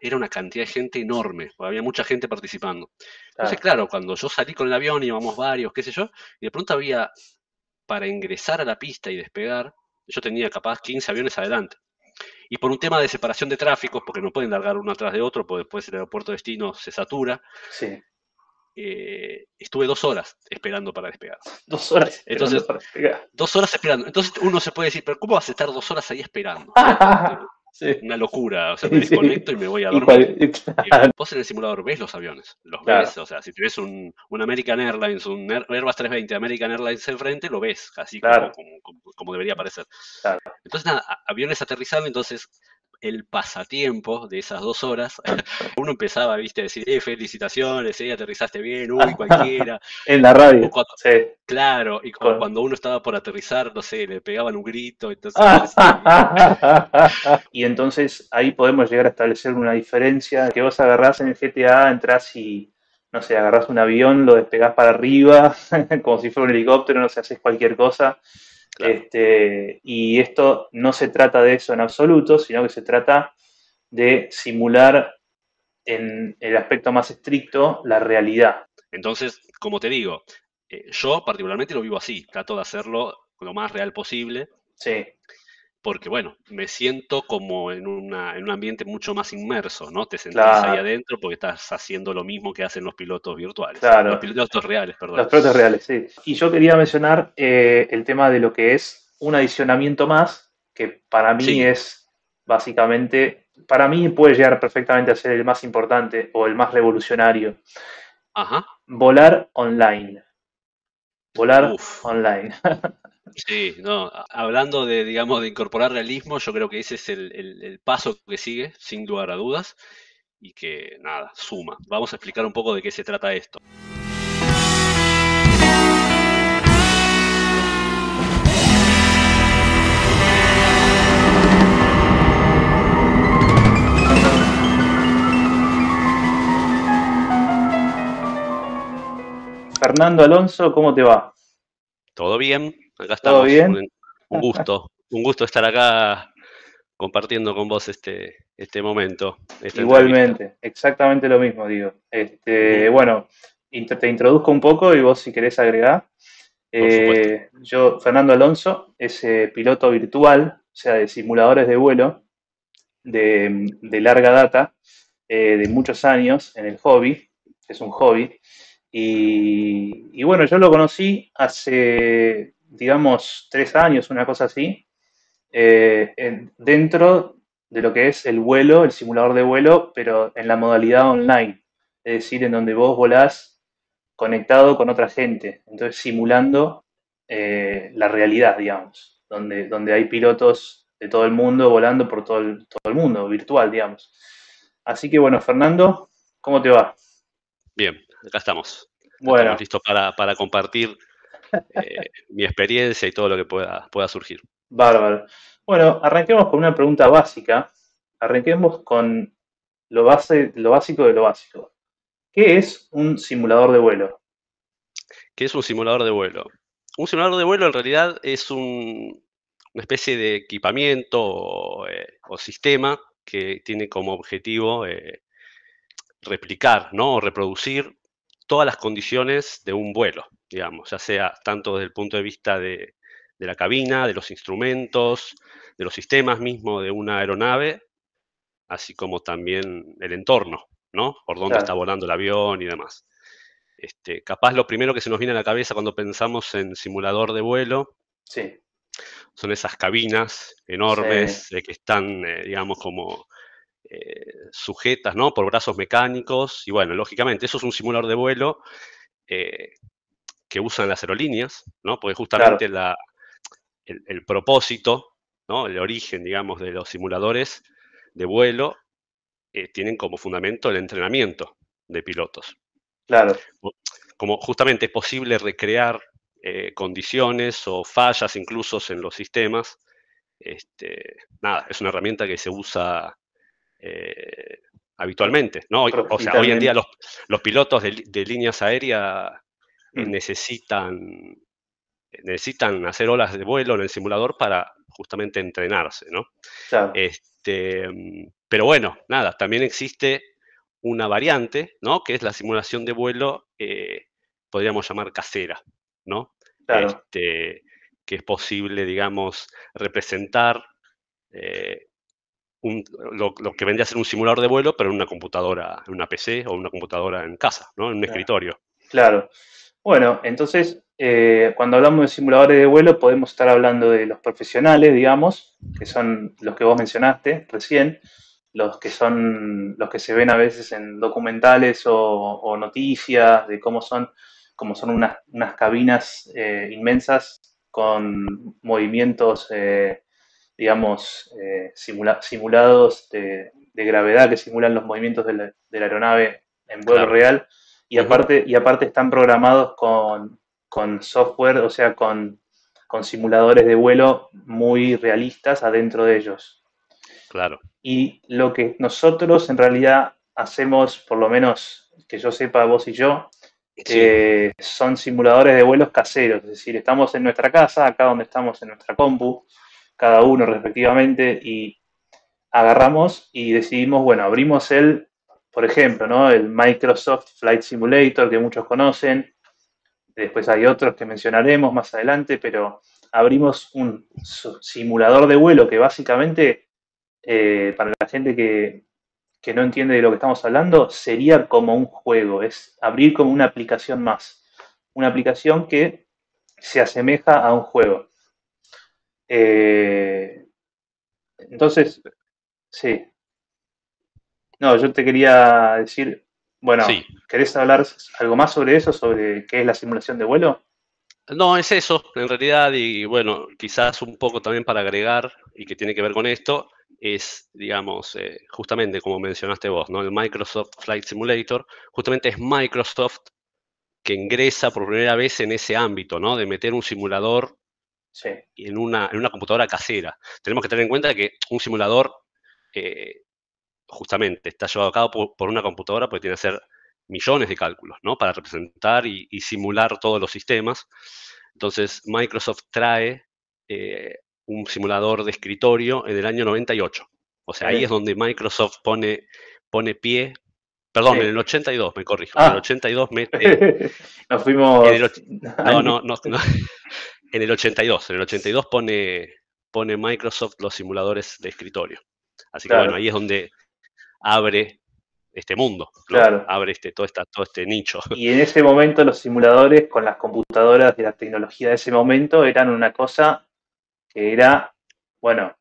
era una cantidad de gente enorme, había mucha gente participando. Entonces, claro, cuando yo salí con el avión, íbamos varios, qué sé yo, y de pronto había, para ingresar a la pista y despegar, yo tenía capaz 15 aviones adelante. Y por un tema de separación de tráficos, porque no pueden largar uno atrás de otro, porque después el aeropuerto de destino se satura, Sí. eh, estuve dos horas esperando para despegar. Dos horas. Entonces- para despegar. Dos horas esperando. Entonces uno se puede decir, pero ¿cómo vas a estar dos horas ahí esperando? Sí. Una locura. O sea, me Sí. desconecto y me voy a dormir. Y claro, Vos en el simulador ves los aviones, los Claro. ves, o sea, si tienes un, un American Airlines, un Air- Airbus 320 American Airlines enfrente, lo ves, así como- Claro. como, como- como debería parecer. Entonces, nada, aviones aterrizando, entonces el pasatiempo de esas dos horas, uno empezaba, viste, a decir, eh, felicitaciones, eh, aterrizaste bien, uy, cualquiera, en la radio. Cuando- Sí. claro, y Claro. cuando uno estaba por aterrizar, no sé, le pegaban un grito, entonces... y entonces ahí podemos llegar a establecer una diferencia que vos agarrás en el GTA, entrás y, no sé, agarrás un avión, lo despegás para arriba, como si fuera un helicóptero, no sé, haces cualquier cosa. Claro. Este, y esto no se trata de eso en absoluto, sino que se trata de simular en el aspecto más estricto la realidad. Entonces, como te digo, eh, yo particularmente lo vivo así, trato de hacerlo lo más real posible, Sí, porque bueno, me siento como en, una, en un ambiente mucho más inmerso, ¿no? Te sentís ahí adentro porque estás haciendo lo mismo que hacen los pilotos virtuales, Claro. los pilotos reales, perdón. Los pilotos reales, sí. Y yo quería mencionar eh, el tema de lo que es un adicionamiento más, que para mí Sí. es básicamente, para mí puede llegar perfectamente a ser el más importante o el más revolucionario. Ajá, Volar online. Volar Uf. online. sí, no, hablando de, digamos, de incorporar realismo, yo creo que ese es el, el- el paso que sigue, sin lugar a dudas, y que nada, suma. Vamos a explicar un poco de qué se trata esto. Fernando Alonso, ¿cómo te va? ¿Todo bien? Acá ¿Todo estamos. bien? Un, gusto, un gusto estar acá compartiendo con vos este, este momento. entrevista. Igualmente, exactamente lo mismo, digo. Este, bueno, te introduzco un poco y vos si querés agregar. Eh, yo, Fernando Alonso, es eh, piloto virtual, o sea, de simuladores de vuelo de, de larga data, eh, de muchos años en el hobby, es un hobby. Y, y bueno, yo lo conocí hace, digamos, tres años, una cosa así, eh, en- dentro de lo que es el vuelo, el simulador de vuelo, pero en la modalidad online, es decir, en donde vos volás conectado con otra gente, entonces simulando eh, la realidad, digamos, donde, donde hay pilotos de todo el mundo volando por todo el, todo el mundo, virtual, digamos. Así que bueno, Fernando, ¿cómo te va? Bien, acá estamos. Bueno, Estamos listos para, para compartir eh, mi experiencia y todo lo que pueda, pueda surgir. bárbaro. Bueno, arranquemos con una pregunta básica. Arranquemos con lo, base, lo básico de lo básico. ¿Qué es un simulador de vuelo? ¿Qué es un simulador de vuelo? Un simulador de vuelo en realidad es un- una especie de equipamiento o, eh, o sistema que tiene como objetivo eh, replicar, ¿no? O reproducir todas las condiciones de un vuelo, digamos, ya sea tanto desde el punto de vista de, de la cabina, de los instrumentos, de los sistemas mismos de una aeronave, así como también el entorno, ¿no? Por dónde Claro. está volando el avión y demás. Este, capaz lo primero que se nos viene a la cabeza cuando pensamos en simulador de vuelo Sí, son esas cabinas enormes eh, que están, eh, digamos, como eh, sujetas, ¿no? Por brazos mecánicos. Y bueno, lógicamente, eso es un simulador de vuelo eh, que usan las aerolíneas, ¿no? Porque justamente la, el, el propósito, ¿no? El origen, digamos, de los simuladores de vuelo eh, tienen como fundamento el entrenamiento de pilotos claro, como justamente es posible recrear condiciones o fallas incluso en los sistemas, este, nada, es una herramienta que se usa eh, habitualmente, ¿no? O sea, hoy en día los, los pilotos de, líneas aéreas Mm. necesitan, necesitan hacer olas de vuelo en el simulador para justamente entrenarse, ¿no? Este, pero bueno, nada, también existe una variante, ¿no? Que es la simulación de vuelo, eh, podríamos llamar casera, ¿no? Este, que es posible, digamos, representar eh, lo, que vendría a ser un simulador de vuelo, pero en una computadora, en una PC o una computadora en casa, ¿no? En un escritorio. Claro. Bueno, entonces, eh, cuando hablamos de simuladores de vuelo, podemos estar hablando de los profesionales, digamos, que son los que vos mencionaste recién, los que son los que se ven a veces en documentales o, noticias de cómo son, cómo son unas, cabinas eh, inmensas con movimientos eh, digamos, eh, simulados de, gravedad que simulan los movimientos de la, aeronave en vuelo real. Y aparte, y aparte están programados con, software, o sea, con, simuladores de vuelo muy realistas adentro de ellos. Claro. Y lo que nosotros en realidad hacemos, por lo menos que yo sepa vos y yo, eh, son simuladores de vuelos caseros. Es decir, estamos en nuestra casa, acá donde estamos en nuestra compu, cada uno respectivamente, y agarramos y decidimos, bueno, abrimos el, por ejemplo, ¿no? el Microsoft Flight Simulator que muchos conocen, después hay otros que mencionaremos más adelante, pero abrimos un simulador de vuelo que básicamente, eh, para la gente que, que no entiende de lo que estamos hablando, sería como un juego, es abrir como una aplicación más, una aplicación que se asemeja a un juego. Eh, entonces, sí. No, yo te quería decir, bueno, ¿querés hablar algo más sobre eso, sobre qué es la simulación de vuelo? No, es eso, en realidad, y bueno, quizás un poco también para agregar, y que tiene que ver con esto, es, digamos, eh, justamente como mencionaste vos, ¿no? El Microsoft Flight Simulator, justamente es Microsoft que ingresa por primera vez en ese ámbito, ¿no? De meter un simulador en, una, en una computadora casera. Tenemos que tener en cuenta que un simulador eh, justamente está llevado a cabo por, una computadora porque tiene que hacer millones de cálculos, ¿no? Para representar y, simular todos los sistemas. Entonces, Microsoft trae eh, un simulador de escritorio en el año 98. O sea, ahí es donde Microsoft pone, pone pie. Perdón, en el 82, me corrijo. En el 82 ah. mete. Nos fuimos. no, no, no, en el 82, en el 82 pone, pone Microsoft los simuladores de escritorio. Así que bueno, ahí es donde abre este mundo, abre este, todo, esta, todo este nicho. Y en ese momento los simuladores con las computadoras de la tecnología de ese momento eran una cosa que era, bueno,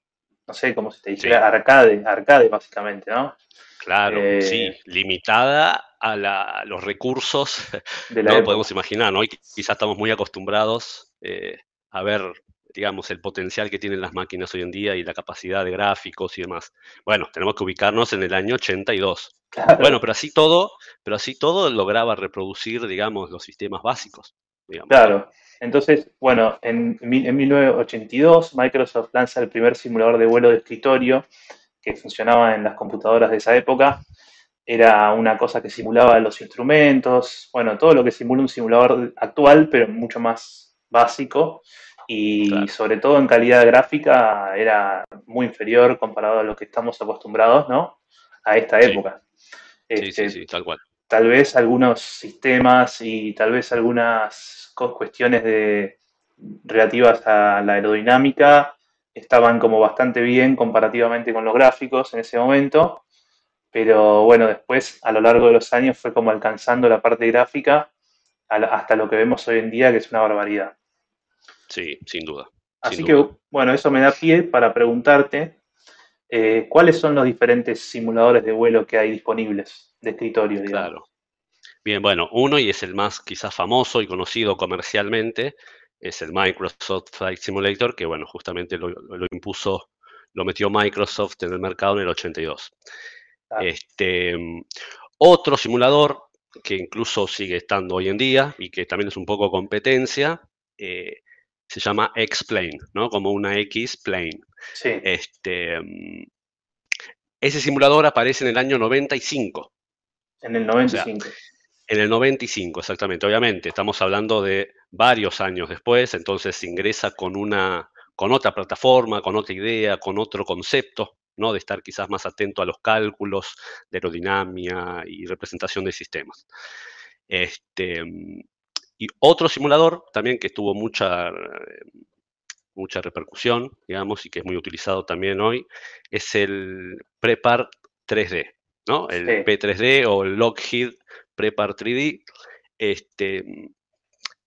no sé cómo se te dice, arcade, arcade básicamente, ¿no? Claro, eh, sí, limitada a, los recursos, de la no podemos imaginar, ¿no? quizás estamos muy acostumbrados eh, a ver, digamos, el potencial que tienen las máquinas hoy en día y la capacidad de gráficos y demás. Bueno, tenemos que ubicarnos en el año 82. Bueno, pero así todo, pero así todo lograba reproducir, digamos, los sistemas básicos. Claro. Entonces, bueno, en, en 1982 Microsoft lanza el primer simulador de vuelo de escritorio que funcionaba en las computadoras de esa época. Era una cosa que simulaba los instrumentos, bueno, todo lo que simula un simulador actual, pero mucho más básico y sobre todo en calidad gráfica era muy inferior comparado a lo que estamos acostumbrados, ¿no? A esta época. sí, sí, este, tal cual. Tal vez algunos sistemas y tal vez algunas cuestiones de, relativas a la aerodinámica estaban como bastante bien comparativamente con los gráficos en ese momento, pero bueno, después a lo largo de los años fue como alcanzando la parte gráfica hasta lo que vemos hoy en día, que es una barbaridad. Sí, sin duda. Así que, bueno, eso me da pie para preguntarte eh, cuáles son los diferentes simuladores de vuelo que hay disponibles de escritorio, digamos. Claro. Bien, bueno, uno y es el más quizás famoso y conocido comercialmente, es el Microsoft Flight Simulator, que bueno, justamente lo, impuso, lo metió Microsoft en el mercado en el 82. Este, otro simulador que incluso sigue estando hoy en día y que también es un poco competencia, eh, se llama X-Plane, ¿no? Como una X-Plane. Sí. Este, mm, ese simulador aparece en el año 95. En el 95. en el 95, exactamente. Obviamente, estamos hablando de varios años después, entonces ingresa con una, con otra plataforma, con otra idea, con otro concepto, ¿no? De estar quizás más atento a los cálculos de aerodinámica y representación de sistemas. Este, y otro simulador también que tuvo mucha, mucha repercusión, digamos, y que es muy utilizado también hoy, es el Prepar 3D, ¿no? El P3D o el Lockheed Prepar 3D. Este,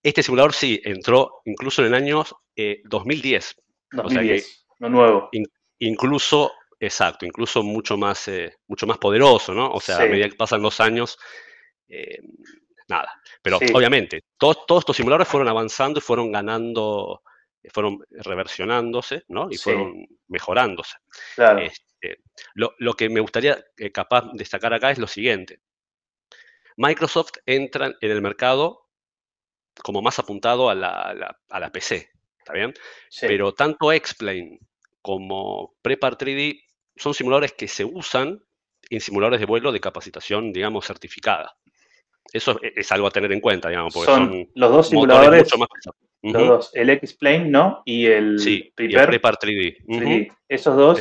este simulador sí entró incluso en el año 2010. 2010, no nuevo. incluso, exacto, incluso mucho más, eh, mucho más poderoso, ¿no? O sea, a medida que pasan los años, eh, nada. Pero obviamente, todos, todos estos simuladores fueron avanzando y fueron ganando, fueron reversionándose, ¿no? Y fueron mejorándose. Este, lo, que me gustaría eh, capaz destacar acá es lo siguiente. Microsoft entra en el mercado como más apuntado a la, a la, PC, ¿está bien? Pero tanto Explain como Prepar 3D son simuladores que se usan en simuladores de vuelo de capacitación, digamos, certificada. Eso es, algo a tener en cuenta, digamos, porque son, los dos simuladores, mucho más los dos, el X-Plane, ¿no? Y el, sí, Prepar 3D. Esos dos,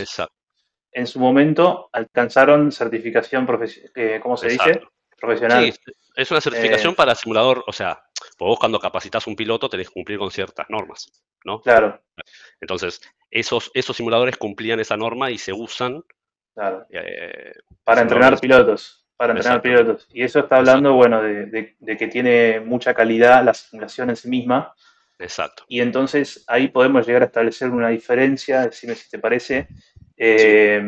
en su momento, alcanzaron certificación, eh, ¿cómo se dice? Profesional. Sí, es una certificación eh, para simulador, o sea, vos cuando capacitas un piloto tenés que cumplir con ciertas normas, ¿no? Claro. Entonces, esos, esos simuladores cumplían esa norma y se usan. Claro. Eh, para entrenar pilotos para entrenar pilotos. Y eso está hablando, bueno, de, que tiene mucha calidad la simulación en sí misma. Exacto. Y entonces ahí podemos llegar a establecer una diferencia, decime si te parece, eh,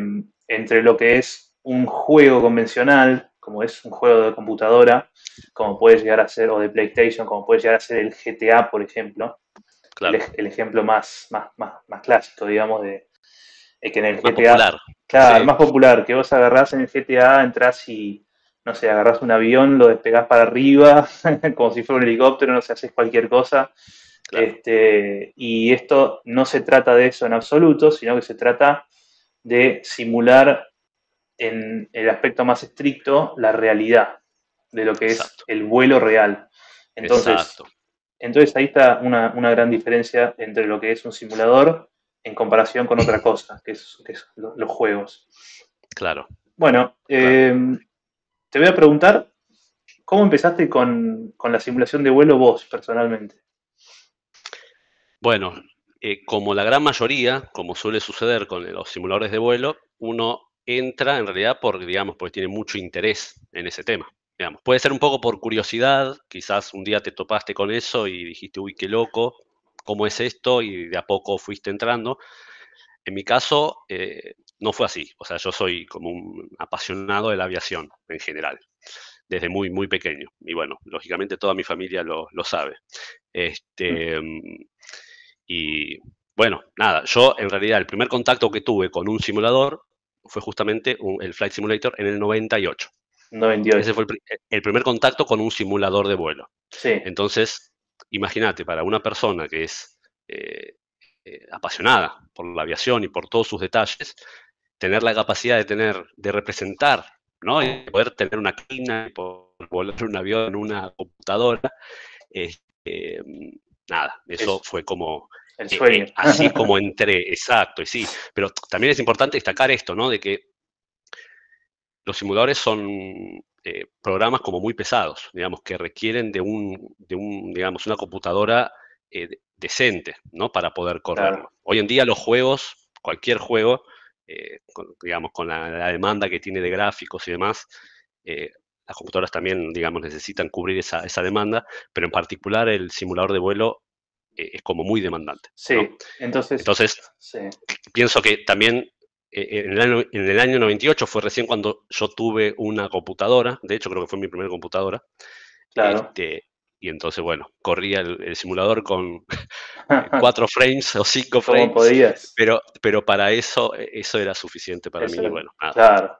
entre lo que es un juego convencional, como es un juego de computadora, como puede llegar a ser, o de PlayStation, como puede llegar a ser el GTA, por ejemplo. Claro. El, ejemplo más, más, más, clásico, digamos, de, que en el GTA. Popular. Claro, más popular, que vos agarrás en el GTA, entras y, no sé, agarrás un avión, lo despegás para arriba, como si fuera un helicóptero, no sé, haces cualquier cosa. Este, y esto no se trata de eso en absoluto, sino que se trata de simular en el aspecto más estricto la realidad de lo que es el vuelo real. Entonces, entonces ahí está una, gran diferencia entre lo que es un simulador en comparación con otra cosa, que es, los juegos. Claro. Bueno, em, te voy a preguntar, ¿cómo empezaste con, la simulación de vuelo vos personalmente? Bueno, eh, como la gran mayoría, como suele suceder con los simuladores de vuelo, uno entra en realidad por, digamos, porque tiene mucho interés en ese tema. Digamos, puede ser un poco por curiosidad, quizás un día te topaste con eso y dijiste, uy, qué loco, ¿cómo es esto? Y de a poco fuiste entrando. En mi caso, eh, no fue así. O sea, yo soy como un apasionado de la aviación en general, desde muy, muy pequeño. Y bueno, lógicamente toda mi familia lo, sabe. Este, y bueno, nada, yo en realidad el primer contacto que tuve con un simulador fue justamente el Flight Simulator en el 98. 98. Ese fue el, primer contacto con un simulador de vuelo. Sí. Entonces, imagínate, para una persona que es eh, eh, apasionada por la aviación y por todos sus detalles, tener la capacidad de tener, de representar, ¿no? Y poder tener una quina, y poder volar un avión en una computadora, nada, eso fue como el eh, sueño. Eh, así como entré, exacto, y sí. Pero también es importante destacar esto, ¿no? De que los simuladores son eh, programas como muy pesados, digamos, que requieren de un, de un digamos, una computadora decente, ¿no? Para poder correrlo. Hoy en día los juegos, cualquier juego, digamos, con la, demanda que tiene de gráficos y demás, las computadoras también, digamos, necesitan cubrir esa, esa demanda, pero en particular el simulador de vuelo es como muy demandante. Sí, entonces, entonces pienso que también eh, en, el año, en el año 98 fue recién cuando yo tuve una computadora, de hecho creo que fue mi primera computadora. Claro. Este, y entonces, bueno, corría el, simulador con cuatro frames o cinco frames. podías. Pero, pero para eso, eso era suficiente para mí. Bueno, claro.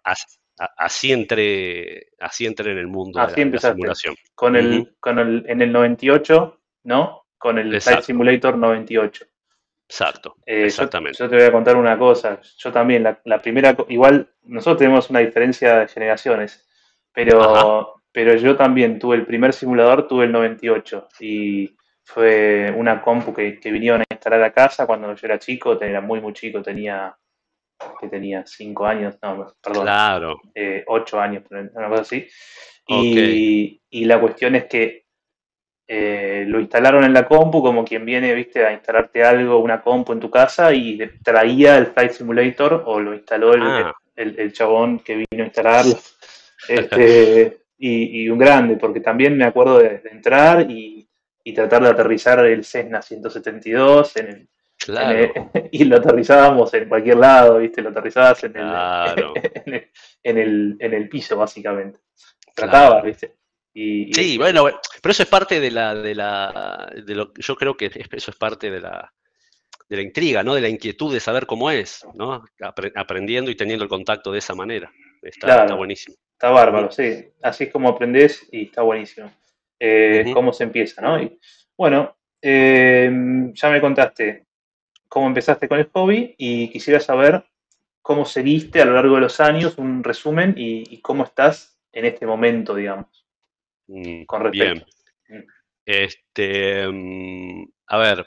así, entré, así entré en el mundo de la, simulación. Con el, con el, en el 98, ¿no? Con el Flight Simulator 98. Exacto, eh, exactamente. Yo, te voy a contar una cosa. Yo también, la, primera, igual nosotros tenemos una diferencia de generaciones, pero, pero yo también tuve el primer simulador, tuve el 98. Y fue una compu que, vinieron a instalar a casa cuando yo era chico, era muy, muy chico, tenía que tenía cinco años, no, perdón, claro. Eh, ocho años, una cosa así. Y, la cuestión es que eh, lo instalaron en la compu como quien viene, viste, a instalarte algo, una compu en tu casa y traía el Flight Simulator o lo instaló el, ah. chabón que vino a instalarlo. Este, y, un grande, porque también me acuerdo de, entrar y, tratar de aterrizar el Cessna 172 en el, y lo aterrizábamos en cualquier lado, ¿viste? Lo aterrizabas en, el, en, el, piso, básicamente. Trataba, ¿viste? Y, sí, bueno, pero eso es parte de la, de la, de lo yo creo que eso es parte de la, de la intriga, ¿no? De la inquietud de saber cómo es, ¿no? aprendiendo y teniendo el contacto de esa manera. Está, buenísimo. Está bárbaro, sí. Así es como aprendes y está buenísimo. Eh, cómo se empieza, ¿no? Y, bueno, eh, ya me contaste cómo empezaste con el hobby y quisiera saber cómo seguiste a lo largo de los años, un resumen y, cómo estás en este momento, digamos. Mm, con respecto. Bien. Este, mm, a ver,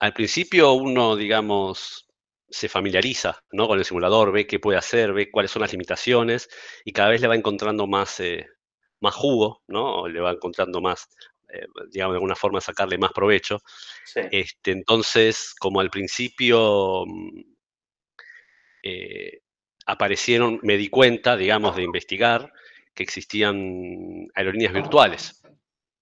al principio uno, digamos, se familiariza ¿no? con el simulador, ve qué puede hacer, ve cuáles son las limitaciones y cada vez le va encontrando más, eh, más jugo, ¿no? le va encontrando más, eh, digamos, de alguna forma sacarle más provecho. Este, entonces, como al principio mm, eh, aparecieron, me di cuenta, digamos, de investigar que existían aerolíneas virtuales.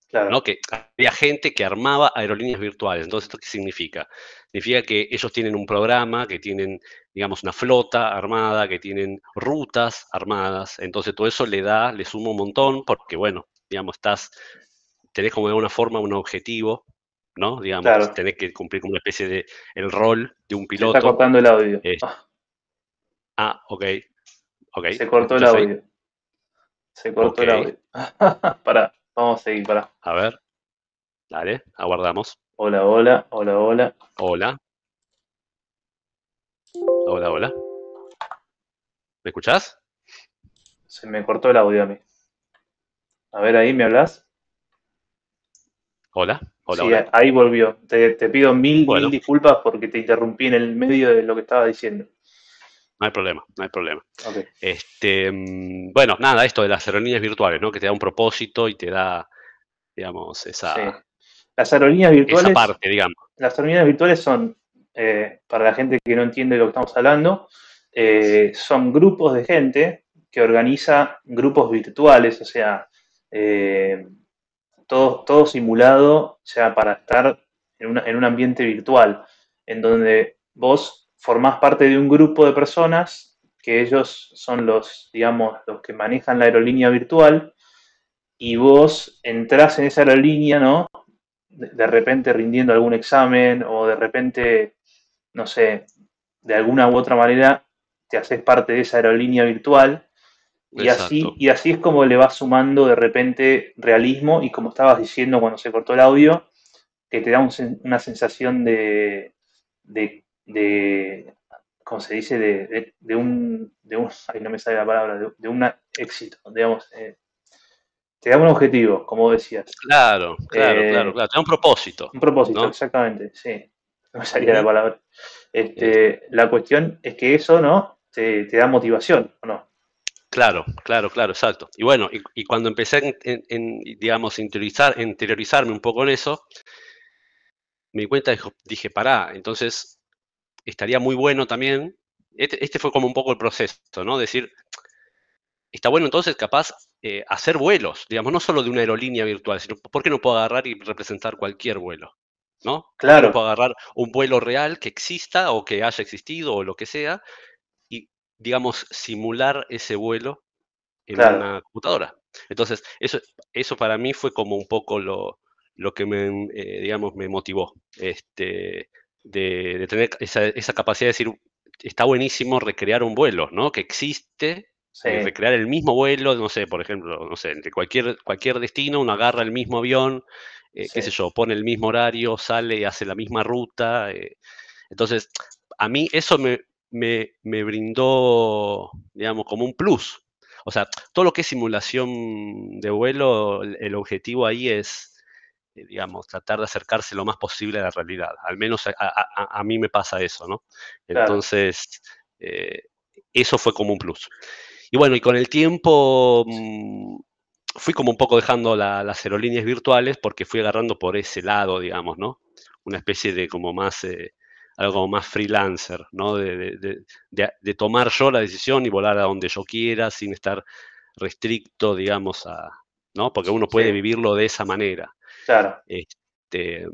Claro. Que había gente que armaba aerolíneas virtuales. Entonces, ¿esto qué significa? Significa que ellos tienen un programa, que tienen, digamos, una flota armada, que tienen rutas armadas. Entonces, todo eso le da, le suma un montón, porque, bueno, digamos, estás tenés como de alguna forma un objetivo, ¿no? Digamos, tenés que cumplir como una especie de el rol de un piloto. Se está cortando el audio. ah. ah, ok. okay. Se cortó el audio. Se cortó el audio. para, vamos a seguir, para. A ver. Dale, aguardamos. Hola, hola, hola, hola. Hola. Hola, hola. ¿Me escuchás? Se me cortó el audio a mí. A ver, ahí me hablas. Hola, hola. Sí, ahí volvió. Te, pido mil, disculpas porque te interrumpí en el medio de lo que estaba diciendo. No hay problema, no hay problema. Este, mm, bueno, nada, esto de las aerolíneas virtuales, ¿no? Que te da un propósito y te da, digamos, esa. Las aerolíneas virtuales. Esa parte, digamos. Las aerolíneas virtuales son, eh, para la gente que no entiende lo que estamos hablando, eh, son grupos de gente que organiza grupos virtuales, o sea, eh, todo, todo simulado, sea, para estar en, en un ambiente virtual, en donde vos formás parte de un grupo de personas que ellos son los, digamos, los que manejan la aerolínea virtual y vos entrás en esa aerolínea, ¿no? De, repente rindiendo algún examen o de repente, no sé, de alguna u otra manera te haces parte de esa aerolínea virtual y así, y así es como le vas sumando de repente realismo y como estabas diciendo cuando se cortó el audio, que te da una sensación de, de, de, ¿cómo se dice? De, de, un, de un, ay, no me sale la palabra, de, un éxito, digamos. Eh, te da un objetivo, como decías. Claro, claro, eh, claro, claro, te da un propósito. Un propósito, exactamente, sí. No me salía la palabra. Este, la cuestión es que eso, ¿no? Te, te da motivación, ¿o no? Claro, claro, claro, exacto. Y bueno, y, cuando empecé, en, digamos, interiorizar, interiorizarme un poco en eso, me di cuenta, dije, pará, entonces estaría muy bueno también, este, este, fue como un poco el proceso, ¿no? Decir, está bueno entonces capaz eh, hacer vuelos, digamos, no solo de una aerolínea virtual, sino ¿por qué no puedo agarrar y representar cualquier vuelo? ¿No? Claro. Puedo agarrar un vuelo real que exista o que haya existido o lo que sea, digamos, simular ese vuelo en una computadora. Entonces, eso, eso para mí fue como un poco lo, lo que me, eh, digamos, me motivó, este, de, tener esa, capacidad de decir, está buenísimo recrear un vuelo, ¿no? Que existe, eh, recrear el mismo vuelo, no sé, por ejemplo, no sé, de cualquier, cualquier destino, uno agarra el mismo avión, eh, qué sé yo, pone el mismo horario, sale y hace la misma ruta. entonces, a mí eso me, me, brindó, digamos, como un plus. O sea, todo lo que es simulación de vuelo, el, objetivo ahí es, digamos, tratar de acercarse lo más posible a la realidad. Al menos a, mí me pasa eso, ¿no? Entonces, eh, eso fue como un plus. Y bueno, y con el tiempo mm, fui como un poco dejando las aerolíneas virtuales porque fui agarrando por ese lado, digamos, ¿no? Una especie de como más, eh, algo como más freelancer, ¿no? De, tomar yo la decisión y volar a donde yo quiera sin estar restricto, digamos, a, ¿no? Porque uno puede vivirlo de esa manera. Claro. Este,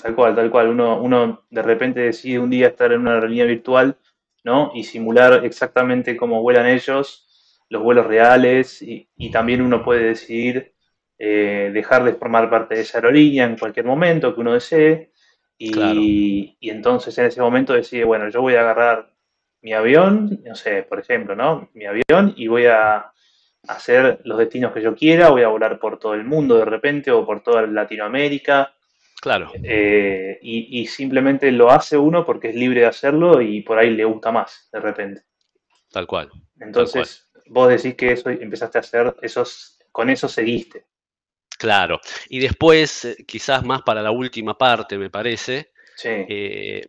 tal cual, tal cual. Uno, uno de repente decide un día estar en una aerolínea virtual, ¿no? Y simular exactamente cómo vuelan ellos los vuelos reales y, también uno puede decidir eh, dejar de formar parte de esa aerolínea en cualquier momento que uno desee y, entonces en ese momento decide, bueno, yo voy a agarrar mi avión, no sé, por ejemplo, ¿no? Mi avión y voy a hacer los destinos que yo quiera, voy a volar por todo el mundo de repente o por toda Latinoamérica. Claro. Eh, y, y, simplemente lo hace uno porque es libre de hacerlo y por ahí le gusta más de repente. Tal cual. Entonces, vos decís que eso empezaste a hacer, esos, con eso seguiste. Claro. Y después, eh, quizás más para la última parte, me parece, eh,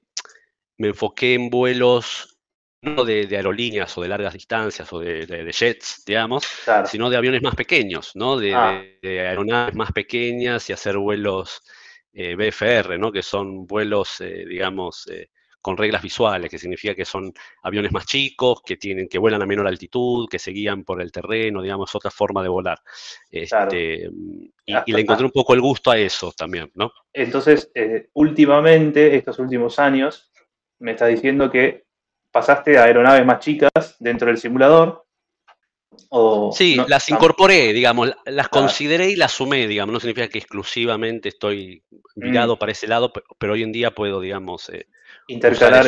me enfoqué en vuelos no de, aerolíneas o de largas distancias o de, jets, digamos, sino de aviones más pequeños, ¿no? De, ah. aeronaves más pequeñas y hacer vuelos eh, BFR, ¿no? Que son vuelos, digamos, con reglas visuales, que significa que son aviones más chicos, que tienen, que vuelan a menor altitud, que se guían por el terreno, digamos, otra forma de volar. Este, y, le encontré un poco el gusto a eso también, ¿no? Entonces, eh, últimamente, estos últimos años, me está diciendo que pasaste a aeronaves más chicas dentro del simulador. O sí, las incorporé, digamos, las consideré y las sumé, digamos, no significa que exclusivamente estoy virado mm. para ese lado, pero, hoy en día puedo, digamos, eh, intercalar.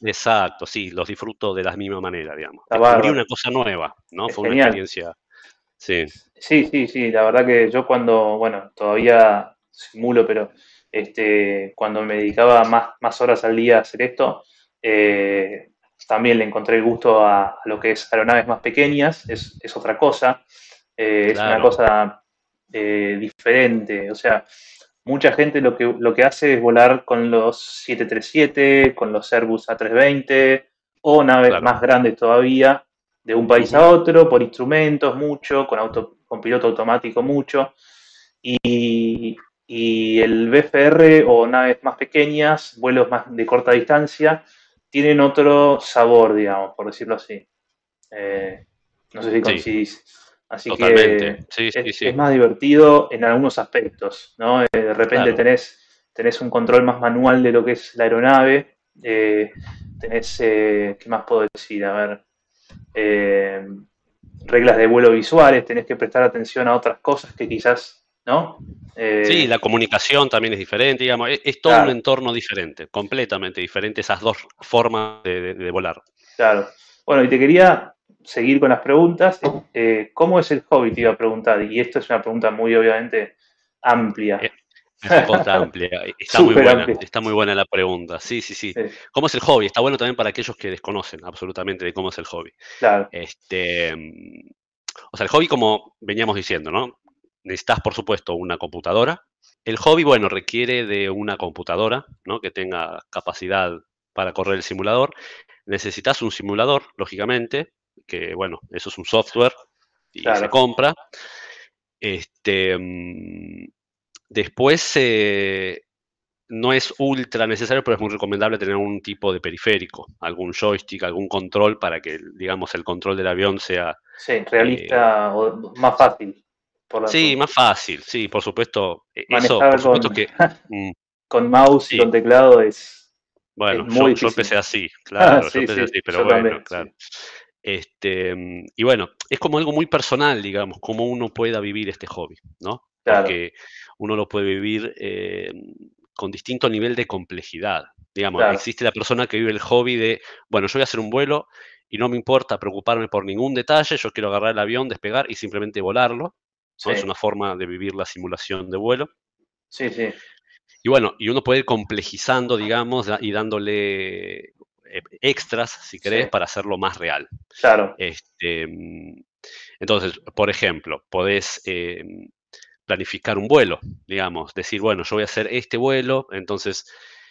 Exacto, sí, los disfruto de la misma manera, digamos. Descubrí una cosa nueva, ¿no? Fue una experiencia. Sí. Sí, sí, sí. La verdad que yo cuando, bueno, todavía simulo, pero este, cuando me dedicaba más, más horas al día a hacer esto, eh, también le encontré el gusto a, lo que es aeronaves más pequeñas, es, otra cosa, eh, es una cosa eh, diferente, o sea, mucha gente lo que, lo que hace es volar con los 737, con los Airbus A320 o naves más grandes todavía, de un país a otro, por instrumentos mucho, con, auto, con piloto automático mucho. Y, el BFR o naves más pequeñas, vuelos más de corta distancia, tienen otro sabor, digamos, por decirlo así. Eh, no sé si coincidís. Así que es, más divertido en algunos aspectos, ¿no? Eh, de repente tenés, tenés un control más manual de lo que es la aeronave, eh, tenés, ¿qué más puedo decir? A ver, reglas de vuelo visuales, tenés que prestar atención a otras cosas que quizás, ¿no? sí, la comunicación también es diferente, digamos, es, todo un entorno diferente, completamente diferente esas dos formas de volar. Claro. Bueno, y te quería seguir con las preguntas. Eh, ¿Cómo es el hobby? Te iba a preguntar. Y esto es una pregunta muy obviamente amplia. Eh, amplia. Está muy, buena, está muy buena la pregunta. Sí, sí, sí, ¿Cómo es el hobby? Está bueno también para aquellos que desconocen absolutamente de cómo es el hobby. Claro. Este, o sea, el hobby, como veníamos diciendo, ¿no? Necesitas, por supuesto, una computadora. El hobby, bueno, requiere de una computadora, ¿no? Que tenga capacidad para correr el simulador. Necesitas un simulador, lógicamente, que bueno, eso es un software y se compra. Este, mm, después eh, no es ultra necesario, pero es muy recomendable tener un tipo de periférico, algún joystick, algún control para que, digamos, el control del avión sea... Sí, realista eh, o más fácil. Sí, más fácil, sí, por supuesto. E, eso, por supuesto que... Mm, con mouse y con teclado es... Bueno, yo, empecé así, claro, yo empecé así, pero bueno, claro. Este, mm, y bueno, es como algo muy personal, digamos, cómo uno pueda vivir este hobby, ¿no? Porque uno lo puede vivir eh, con distinto nivel de complejidad. Digamos, existe la persona que vive el hobby de, bueno, yo voy a hacer un vuelo y no me importa preocuparme por ningún detalle, yo quiero agarrar el avión, despegar y simplemente volarlo. Es una forma de vivir la simulación de vuelo. Sí, sí. Y bueno, y uno puede ir complejizando, digamos, y dándole eh, extras, si querés, para hacerlo más real. Claro. Este, mm, entonces, por ejemplo, podés, eh, planificar un vuelo, digamos, decir, bueno, yo voy a hacer este vuelo, entonces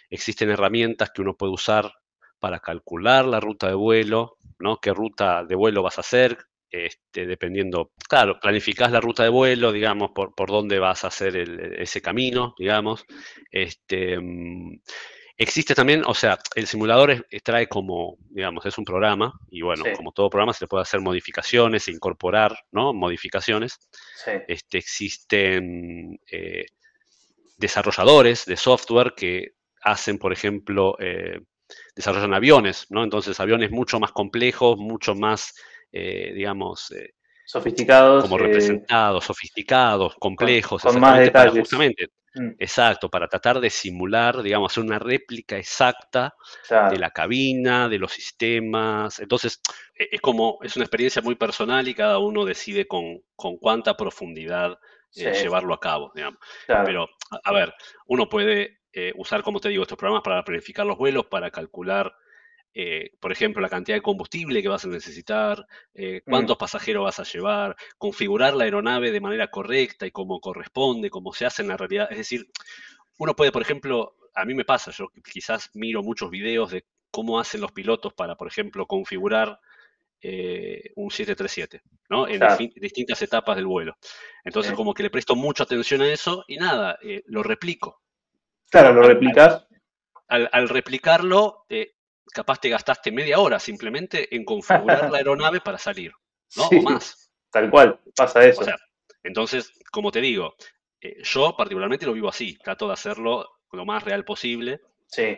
existen herramientas que uno puede usar para calcular la ruta de vuelo, ¿no? ¿Qué ruta de vuelo vas a hacer? Este, dependiendo, claro, planificás la ruta de vuelo, digamos, por, por dónde vas a hacer ese camino, digamos. Este, mm, existe también, o sea, el simulador trae como, digamos, es un programa, y bueno, como todo programa se le puede hacer modificaciones, e incorporar, ¿no? Modificaciones. Este, existen eh, desarrolladores de software que hacen, por ejemplo, eh, desarrollan aviones, ¿no? Entonces, aviones mucho más complejos, mucho más eh, digamos, eh, sofisticados. Como representados, sofisticados, complejos. Con, más detalles. justamente, mm. exacto, para tratar de simular, digamos, hacer una réplica exacta de la cabina, de los sistemas. Entonces, e, es como, es una experiencia muy personal y cada uno decide con, con cuánta profundidad eh, llevarlo a cabo, digamos. Pero, a, ver, uno puede usar, como te digo, estos programas para planificar los vuelos, para calcular eh, por ejemplo, la cantidad de combustible que vas a necesitar, eh, mm. cuántos pasajeros vas a llevar, configurar la aeronave de manera correcta y como corresponde, como se hace en la realidad. Es decir, uno puede, por ejemplo, a mí me pasa, yo quizás miro muchos videos de cómo hacen los pilotos para, por ejemplo, configurar eh, un 737, ¿no? En distintas etapas del vuelo. Entonces, como que le presto mucha atención a eso y nada, lo replico. Claro, lo replicas. Al, al, replicarlo, capaz te gastaste media hora simplemente en configurar la aeronave para salir, ¿no? o más. Tal cual, pasa eso. entonces, como te digo, eh, yo particularmente lo vivo así, trato de hacerlo lo más real posible. Sí.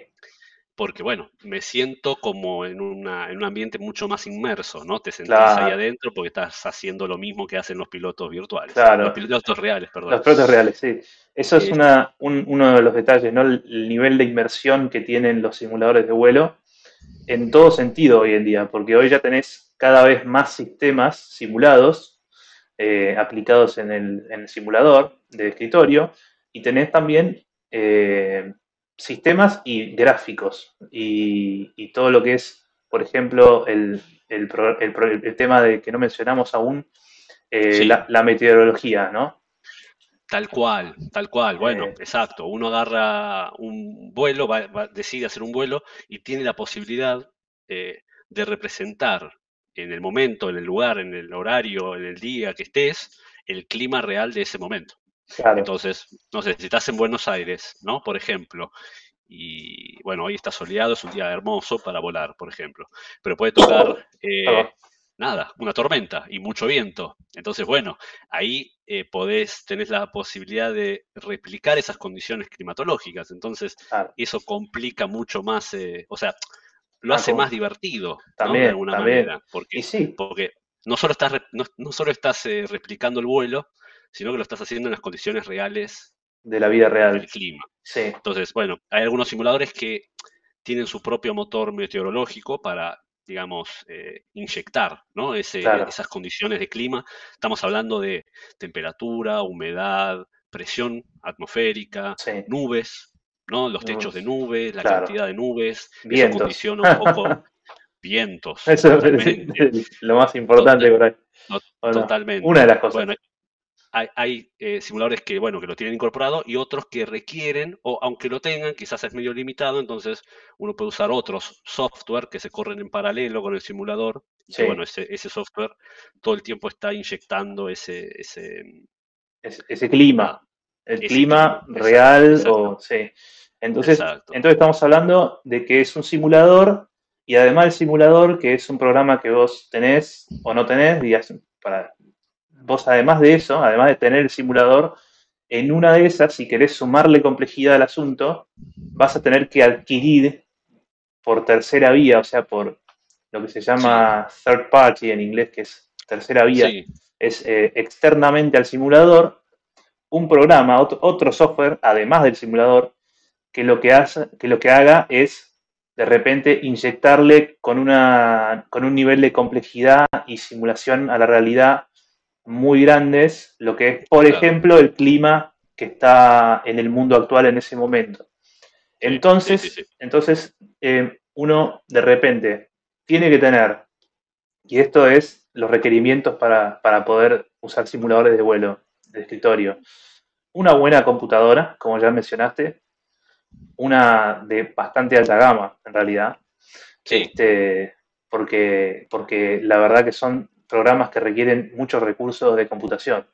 Porque, bueno, me siento como en, una, en un ambiente mucho más inmerso, ¿no? Te sentís ahí adentro porque estás haciendo lo mismo que hacen los pilotos virtuales. Claro. Los pilotos reales, perdón. Los pilotos reales, sí. Eso es una, uno de los detalles, ¿no? El nivel de inmersión que tienen los simuladores de vuelo en todo sentido hoy en día, porque hoy ya tenés cada vez más sistemas simulados eh, aplicados en el, simulador de escritorio y tenés también eh, sistemas y gráficos y, todo lo que es, por ejemplo, el, tema de que no mencionamos aún, eh, la, meteorología, ¿no? Tal cual, tal cual. Bueno, exacto. Uno agarra un vuelo, decide hacer un vuelo y tiene la posibilidad eh, de representar en el momento, en el lugar, en el horario, en el día que estés, el clima real de ese momento. Entonces, no sé, si estás en Buenos Aires, ¿no? Por ejemplo, y bueno, hoy está soleado, es un día hermoso para volar, por ejemplo, pero puede tocar eh, nada, una tormenta y mucho viento. Entonces, bueno, ahí eh, podés, tenés la posibilidad de replicar esas condiciones climatológicas. Entonces, eso complica mucho más, eh, o sea, lo hace más divertido, también, de alguna manera. Porque, porque no solo estás, no, solo estás eh, replicando el vuelo, sino que lo estás haciendo en las condiciones reales de la vida real. Del clima. Entonces, bueno, hay algunos simuladores que tienen su propio motor meteorológico para digamos, eh, inyectar ¿no? esas condiciones de clima. Estamos hablando de temperatura, humedad, presión atmosférica, nubes, ¿no? los techos de nubes, la cantidad de nubes, vientos. eso condiciona un poco vientos. Eso es lo más importante por ahí. totalmente. Una de las cosas hay, eh, simuladores que, bueno, que lo tienen incorporado y otros que requieren, o aunque lo tengan, quizás es medio limitado, entonces uno puede usar otros software que se corren en paralelo con el simulador. Y bueno, ese, software todo el tiempo está inyectando ese... Ese, ese, clima, el clima, real o... Sí. Entonces, entonces estamos hablando de que es un simulador y además el simulador, que es un programa que vos tenés o no tenés, digas, para vos además de eso, además de tener el simulador, en una de esas, si querés sumarle complejidad al asunto, vas a tener que adquirir por tercera vía, o sea, por lo que se llama third party en inglés, que es tercera vía, es eh, externamente al simulador, un programa, otro, software, además del simulador, que lo que, hace, que lo que haga es de repente inyectarle con, una, con un nivel de complejidad y simulación a la realidad muy grandes, lo que es, por ejemplo, el clima que está en el mundo actual en ese momento. Entonces, entonces eh, uno de repente tiene que tener, y esto es los requerimientos para, poder usar simuladores de vuelo. de escritorio. Una buena computadora, como ya mencionaste, una de bastante alta gama, en realidad. Este, porque, porque la verdad que son programas que requieren muchos recursos de computación.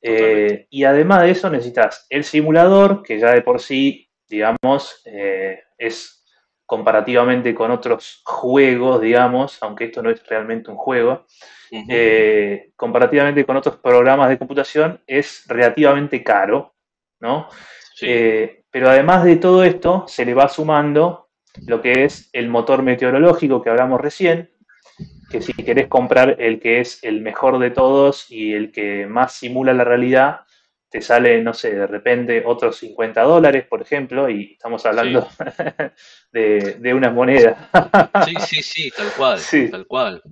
Eh, y además de eso necesitas el simulador, que ya de por sí, digamos, eh, es comparativamente con otros juegos, digamos, aunque esto no es realmente un juego, eh, comparativamente con otros programas de computación, es relativamente caro, ¿no? pero además de todo esto, se le va sumando lo que es el motor meteorológico que hablamos recién, que si querés comprar el que es el mejor de todos y el que más simula la realidad, te sale, no sé, de repente otros 50 dólares, por ejemplo, y estamos hablando de, de, unas monedas. sí, sí, sí, tal cual, tal cual.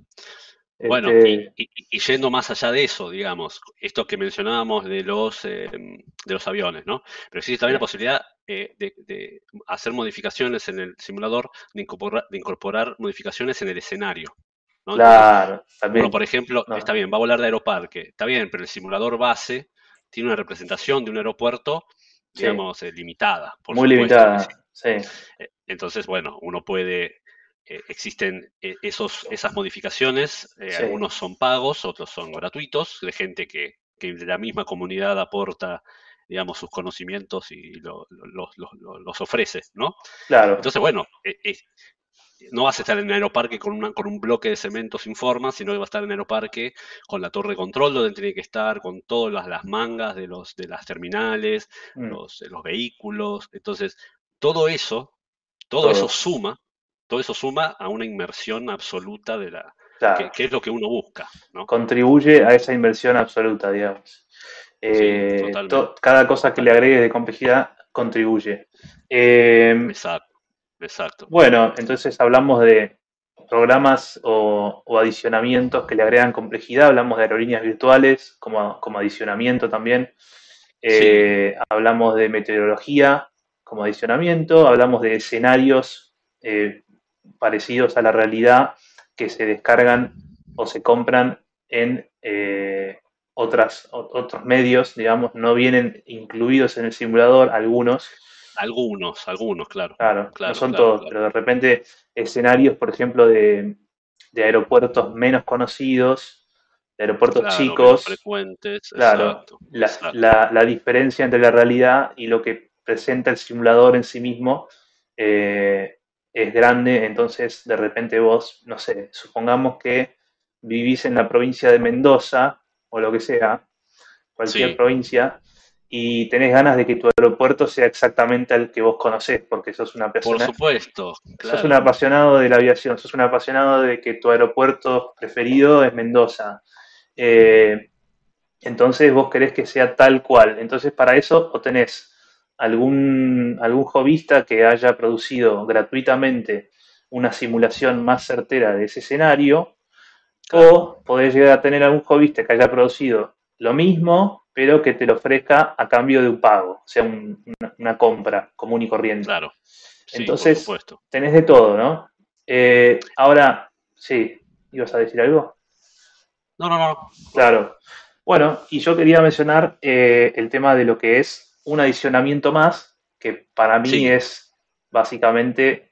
Bueno, este y, yendo más allá de eso, digamos, esto que mencionábamos de los, eh, de los aviones, ¿no? Pero existe también la posibilidad eh, de, hacer modificaciones en el simulador, de incorporar, modificaciones en el escenario. Claro, también. por ejemplo, está bien, va a volar de aeroparque, está bien, pero el simulador base tiene una representación de un aeropuerto, digamos, eh, limitada. Muy limitada, sí. Entonces, bueno, uno puede eh, existen eh, esos, esas modificaciones, eh, algunos son pagos, otros son gratuitos, de gente que, que de la misma comunidad aporta, digamos, sus conocimientos y los ofrece, ¿no? Claro. Entonces, bueno, no vas a estar en el aeroparque con, una, con un bloque de cemento sin forma, sino que vas a estar en el aeroparque con la torre de control donde tiene que estar, con todas las, mangas de, los, de las terminales, mm. los, los vehículos. Entonces, todo eso, todo, eso suma todo eso suma a una inmersión absoluta de la, que, es lo que uno busca. Contribuye a esa inversión absoluta, digamos. Eh, cada cosa que le agregue de complejidad contribuye. Em, exacto, exacto. Bueno, entonces hablamos de programas o, adicionamientos que le agregan complejidad, hablamos de aerolíneas virtuales como, como adicionamiento también. Eh, hablamos de meteorología como adicionamiento, hablamos de escenarios eh, parecidos a la realidad que se descargan o se compran en eh, otras, otros medios, digamos, no vienen incluidos en el simulador algunos. Algunos, algunos, claro. Claro, no son todos, pero de repente escenarios, por ejemplo, de, aeropuertos menos conocidos, de aeropuertos chicos. frecuentes. Claro, la, La, diferencia entre la realidad y lo que presenta el simulador en sí mismo eh, es grande, entonces de repente vos, no sé, supongamos que vivís en la provincia de Mendoza o lo que sea, cualquier provincia, y tenés ganas de que tu aeropuerto sea exactamente el que vos conocés, porque sos una persona. Por supuesto. Sos un apasionado de la aviación, sos un apasionado de que tu aeropuerto preferido es Mendoza. Eh, entonces vos querés que sea tal cual. Entonces para eso o tenés algún, algún hobbyista que haya producido gratuitamente una simulación más certera de ese escenario, o podés llegar a tener algún hobbyista que haya producido lo mismo, pero que te lo ofrezca a cambio de un pago, o sea, una, compra común y corriente. Claro. Entonces, tenés de todo, ¿no? Eh, ahora, sí, ¿ibas a decir algo? No, no, no. Claro. Bueno, y yo quería mencionar eh, el tema de lo que es un adicionamiento más que para mí es básicamente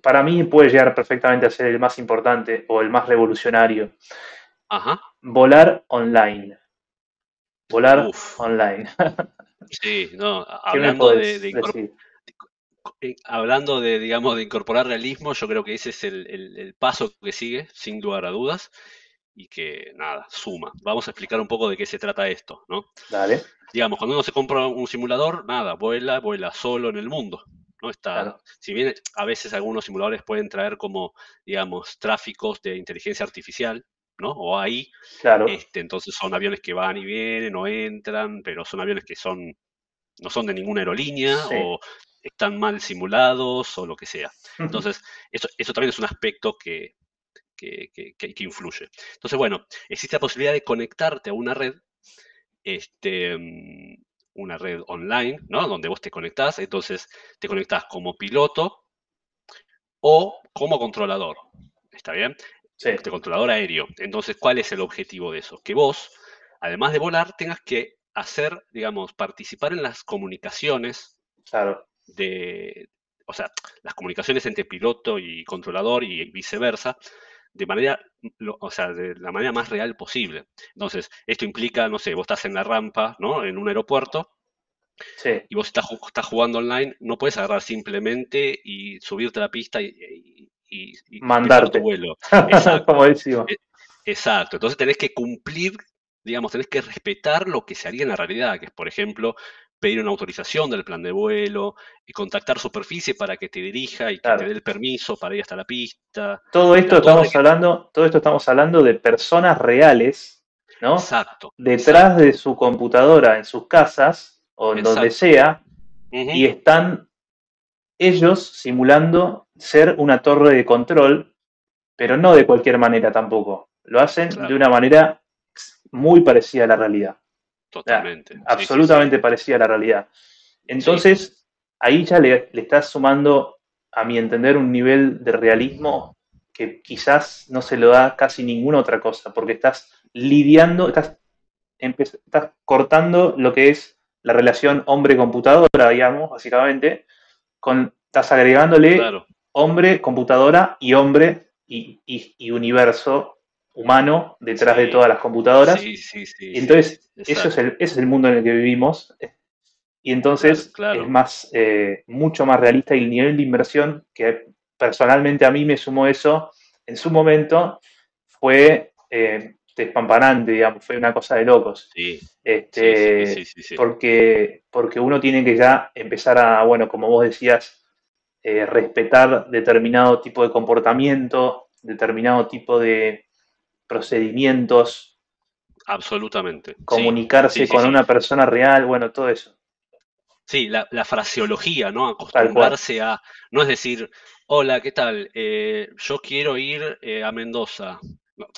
para mí puede llegar perfectamente a ser el más importante o el más revolucionario. Ajá. Volar online. Volar online. sí, no, hablando de, eh, hablando de, digamos, de incorporar realismo, yo creo que ese es el paso que sigue, sin lugar a dudas y que nada, suma. Vamos a explicar un poco de qué se trata esto, ¿no? Dale. Digamos, cuando uno se compra un simulador, nada, vuela, vuela solo en el mundo. ¿no? Está, Si bien a veces algunos simuladores pueden traer como, digamos, tráficos de inteligencia artificial, ¿no? O ahí, claro. este, entonces son aviones que van y vienen o entran, pero son aviones que son, no son de ninguna aerolínea o están mal simulados o lo que sea. Entonces, eso, eso también es un aspecto que, que, influye. Entonces, bueno, existe la posibilidad de conectarte a una red, este, mm, una red online, ¿no? Donde vos te conectás, entonces te conectás como piloto o como controlador. ¿Está bien? De controlador aéreo. Entonces, ¿cuál es el objetivo de eso? Que vos, además de volar, tengas que hacer, digamos, participar en las comunicaciones claro. de, o sea, las comunicaciones entre piloto y controlador y viceversa, de manera, o sea, de la manera más real posible. Entonces, esto implica, no sé, vos estás en la rampa, ¿no? En un aeropuerto, y vos estás, estás, jugando online, no puedes agarrar simplemente y subirte a la pista y, y, mandarte tu vuelo. Exacto. E, exacto. Entonces tenés que cumplir, digamos, tenés que respetar lo que se haría en la realidad, que es, por ejemplo, pedir una autorización del plan de vuelo, y contactar superficie para que te dirija y que te dé el permiso para ir hasta la pista. Todo esto estamos hablando, todo esto estamos hablando de personas reales, ¿no? Exacto. Detrás de su computadora en sus casas o en donde sea, y están ellos simulando ser una torre de control, pero no de cualquier manera tampoco. Lo hacen de una manera muy parecida a la realidad. Totalmente. absolutamente parecida a la realidad. Entonces, ahí ya le, le estás sumando, a mi entender, un nivel de realismo que quizás no se lo da casi ninguna otra cosa, porque estás lidiando, estás, estás cortando lo que es la relación hombre-computadora, digamos, básicamente, con, estás agregándole hombre, computadora y hombre y, universo humano detrás de todas las computadoras. Sí, sí, sí. entonces, eso es el, ese es el mundo en el que vivimos. Y entonces es más, eh, mucho más realista y el nivel de inversión que personalmente a mí me sumó eso en su momento fue eh, despampanante, digamos, fue una cosa de locos. Sí. Este, porque, porque uno tiene que ya empezar a, bueno, como vos decías, eh, respetar determinado tipo de comportamiento, determinado tipo de procedimientos. Absolutamente. Comunicarse con una persona real, bueno, todo eso. Sí, la, fraseología, ¿no? Acostumbrarse a, no es decir, hola, ¿qué tal? Eh, yo quiero ir eh, a Mendoza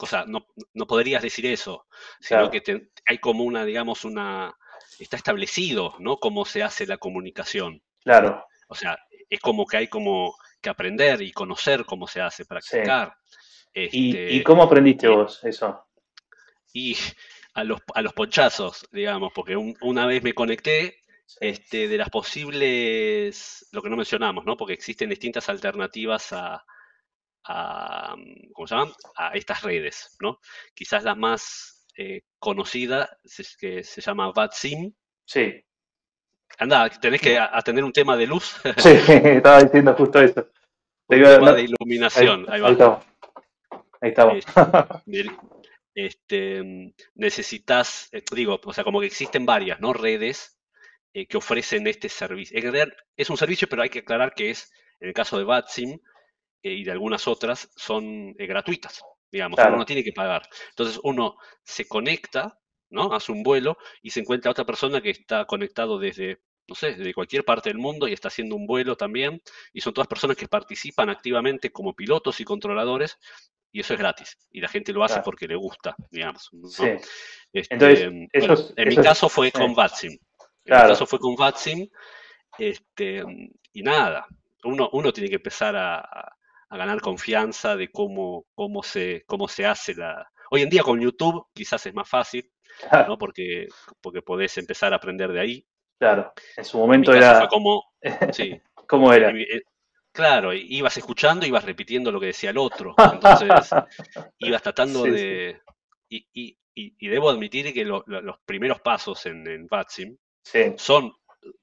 o sea, no, podrías decir eso, sino que hay como una, digamos, una, está establecido, ¿no? Cómo se hace la comunicación. Claro. O sea, es como que hay como que aprender y conocer cómo se hace, practicar. ¿Y, este, cómo aprendiste vos eso? Y a los, a los ponchazos, digamos, porque una vez me conecté este, de las posibles, lo que no mencionamos, ¿no? Porque existen distintas alternativas a, a, ¿cómo se a estas redes, ¿no? Quizás la más eh, conocida es que se llama VATSIM. Sí. Anda, tenés que atender un tema de luz. Sí, estaba diciendo justo eso. un tema de iluminación. Ahí. Ahí estamos. Ahí estamos. Este, este, necesitas, eh, digo, o sea, como que existen varias, ¿no? Redes eh, que ofrecen este servicio. En realidad es un servicio, pero hay que aclarar que es, en el caso de VATSIM, eh, y de algunas otras son eh, gratuitas, digamos, uno no tiene que pagar. Entonces uno se conecta, ¿no? Hace un vuelo y se encuentra otra persona que está conectado desde, no sé, desde cualquier parte del mundo y está haciendo un vuelo también. Y son todas personas que participan activamente como pilotos y controladores y eso es gratis. Y la gente lo hace porque le gusta, digamos. Este, Entonces, en mi caso fue con Vatsim. En mi caso fue con Vatsim. Este, y nada, uno, uno tiene que empezar a, a ganar confianza de cómo, cómo, se, cómo se hace la... Hoy en día con YouTube quizás es más fácil, ¿no? Porque, porque podés empezar a aprender de ahí. Claro, en su momento era... como... Sí. ¿Cómo era? Eh, claro, ibas escuchando, ibas repitiendo lo que decía el otro. Entonces, ibas tratando de... Y, y, y, debo admitir que los primeros pasos en, en Batsim son,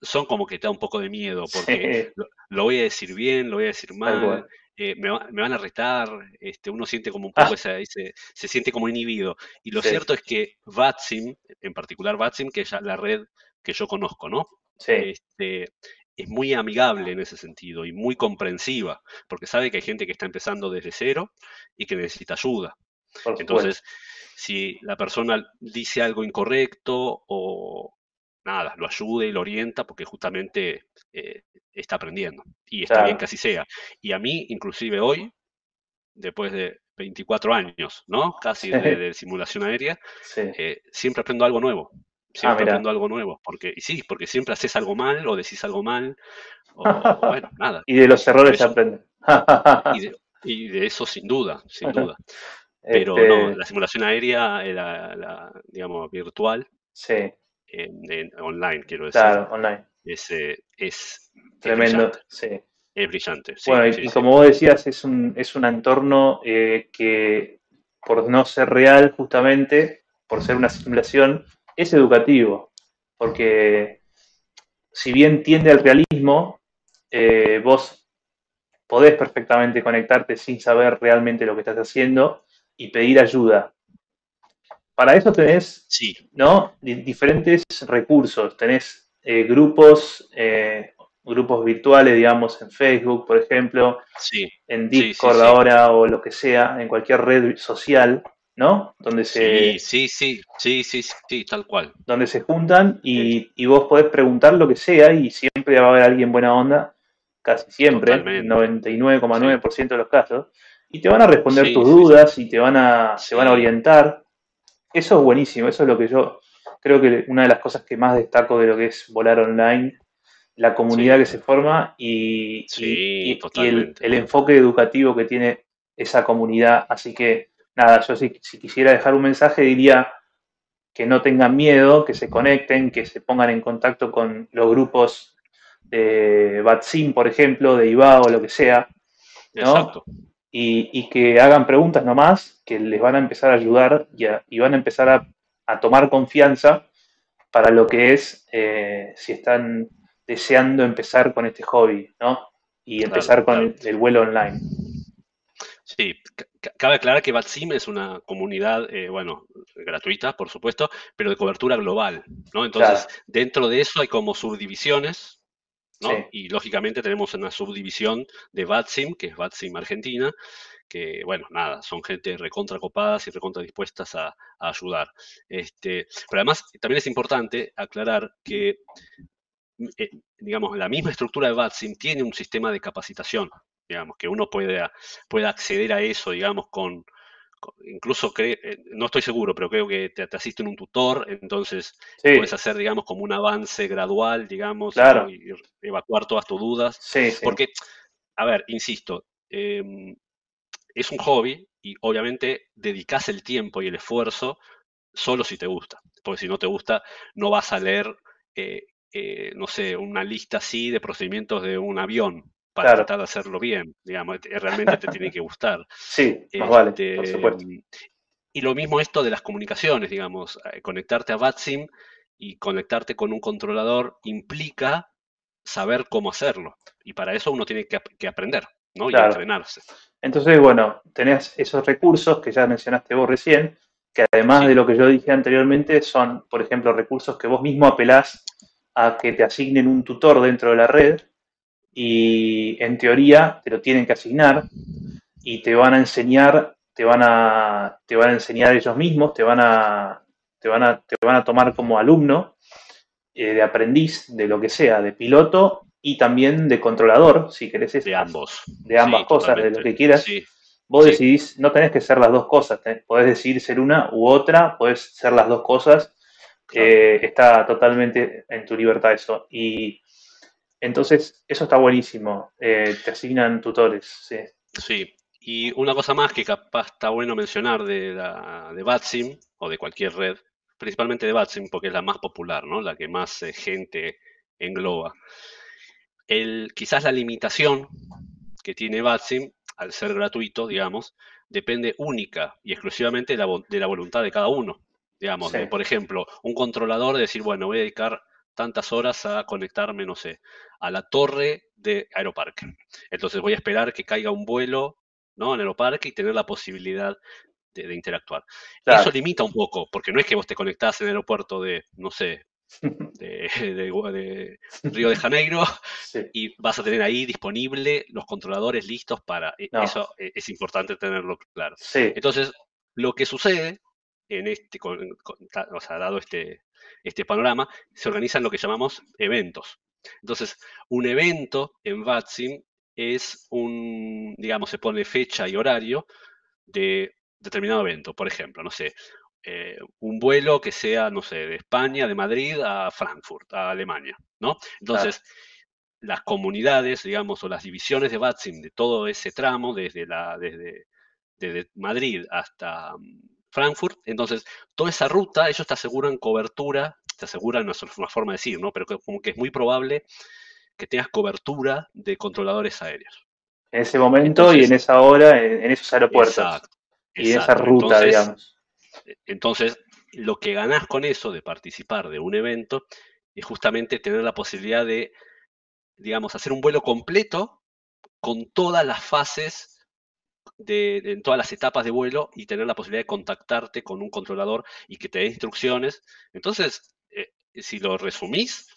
son como que te da un poco de miedo, porque lo, voy a decir bien, lo voy a decir mal, eh, me, van a retar, este, uno siente como un poco ah. ese, se siente como inhibido. Y lo cierto es que VATSIM, en particular VATSIM, que es la red que yo conozco, ¿no? Este, es muy amigable en ese sentido y muy comprensiva, porque sabe que hay gente que está empezando desde cero y que necesita ayuda. Entonces, si la persona dice algo incorrecto o nada, lo ayude y lo orienta, porque justamente eh, está aprendiendo. Y está bien que así sea. Y a mí, inclusive hoy, después de 24 años, ¿no? Casi de, simulación aérea, eh, siempre aprendo algo nuevo. Siempre ah, aprendo algo nuevo. Porque, y sí, porque siempre haces algo mal o decís algo mal. O, bueno, nada. y de los errores se aprende. Y de eso sin duda, sin duda. Pero no, este la simulación aérea, era la, digamos, virtual, sí. En, online, quiero decir. Claro, online. Es, eh, es tremendo, sí. Es brillante. bueno, y, como vos decías, es un, es un entorno eh, que, por no ser real, justamente, por ser una simulación, es educativo. Porque si bien tiende al realismo, eh, vos podés perfectamente conectarte sin saber realmente lo que estás haciendo y pedir ayuda. Para eso tenés sí. ¿no? diferentes recursos. Tenés eh, grupos, eh, grupos virtuales, digamos, en Facebook, por ejemplo, sí. en Discord ahora o lo que sea, en cualquier red social, ¿no? Donde se, sí, sí, sí, sí, sí, tal cual. Donde se juntan y, y vos podés preguntar lo que sea y siempre va a haber alguien buena onda, casi siempre, 99,9% de los casos y te van a responder tus dudas y te van a, se van a orientar. Eso es buenísimo, eso es lo que yo creo que una de las cosas que más destaco de lo que es volar online, la comunidad que se forma y, el, enfoque educativo que tiene esa comunidad. Así que nada, yo si, si quisiera dejar un mensaje diría que no tengan miedo, que se conecten, que se pongan en contacto con los grupos de Batsim, por ejemplo, de IBA o lo que sea, Exacto y, que hagan preguntas nomás que les van a empezar a ayudar y, van a empezar a, tomar confianza para lo que es eh, si están deseando empezar con este hobby, ¿no? Y empezar con El, vuelo online. Sí, cabe aclarar que BatSim es una comunidad, eh, bueno, gratuita, por supuesto, pero de cobertura global, ¿no? Entonces, dentro de eso hay como subdivisiones, y lógicamente tenemos una subdivisión de VATSIM, que es VATSIM Argentina, que, bueno, nada, son gente recontra copadas y recontra dispuestas a, ayudar. Este, pero además, también es importante aclarar que, eh, digamos, la misma estructura de VATSIM tiene un sistema de capacitación, digamos, que uno puede, puede acceder a eso, digamos, con, incluso eh, no estoy seguro, pero creo que te, asiste un tutor, entonces puedes hacer, digamos, como un avance gradual, digamos, y, evacuar todas tus dudas. Porque, a ver, insisto, em, es un hobby y obviamente dedicas el tiempo y el esfuerzo solo si te gusta, porque si no te gusta no vas a leer, eh, eh, no sé, una lista así de procedimientos de un avión, para tratar de hacerlo bien, digamos, realmente te tiene que gustar. Sí, vale, por este, supuesto. Y lo mismo esto de las comunicaciones, digamos, eh, conectarte a VATSIM y conectarte con un controlador implica saber cómo hacerlo. Y para eso uno tiene que, aprender, ¿no? Y entrenarse. Entonces, bueno, tenés esos recursos que ya mencionaste vos recién, que además de lo que yo dije anteriormente, son, por ejemplo, recursos que vos mismo apelás a que te asignen un tutor dentro de la red y en teoría te lo tienen que asignar y te van a enseñar, te van a, te van a enseñar ellos mismos, te van a, te van a, te van a tomar como alumno eh, de aprendiz de lo que sea, de piloto y también de controlador, si querés. de ambos. De ambas cosas, de lo que quieras. Vos decidís, no tenés que ser las dos cosas, podés decidir ser una u otra, podés ser las dos cosas. Eh, está totalmente en tu libertad eso. Y entonces, eso está buenísimo. Eh, te asignan tutores, sí. Sí, y una cosa más que capaz está bueno mencionar de, la, de Batsim o de cualquier red, principalmente de Batsim porque es la más popular, ¿no? La que más eh, gente engloba. El, quizás la limitación que tiene Batsim, al ser gratuito, digamos, depende única y exclusivamente de la, voluntad de cada uno. Digamos, por ejemplo, un controlador decir, bueno, voy a dedicar tantas horas a conectarme, no sé, a la torre de Aeroparque. Entonces voy a esperar que caiga un vuelo ¿no? en Aeroparque y tener la posibilidad de, interactuar. Eso limita un poco, porque no es que vos te conectás en el aeropuerto de, no sé, de, Río de Janeiro y vas a tener ahí disponible los controladores listos para... E, eso e, es importante tenerlo claro. Entonces, lo que sucede en este, o sea, dado este, este panorama, se organizan lo que llamamos eventos. Entonces, un evento en VATSIM es un, digamos, se pone fecha y horario de determinado evento. Por ejemplo, no sé, eh, un vuelo que sea, no sé, de España, de Madrid a Frankfurt, a Alemania, ¿no? Entonces, las comunidades, digamos, o las divisiones de VATSIM de todo ese tramo, desde, la, desde, desde Madrid hasta mm, Frankfurt. Entonces, toda esa ruta, ellos te aseguran cobertura, te aseguran, no es una forma de decir, ¿no? Pero como que es muy probable que tengas cobertura de controladores aéreos. En ese momento y en esa hora, en, esos aeropuertos. Exacto, y en esa ruta, digamos. Entonces, lo que ganás con eso de participar de un evento es justamente tener la posibilidad de, digamos, hacer un vuelo completo con todas las fases de, en todas las etapas de vuelo y tener la posibilidad de contactarte con un controlador y que te dé instrucciones. Entonces, eh, si lo resumís,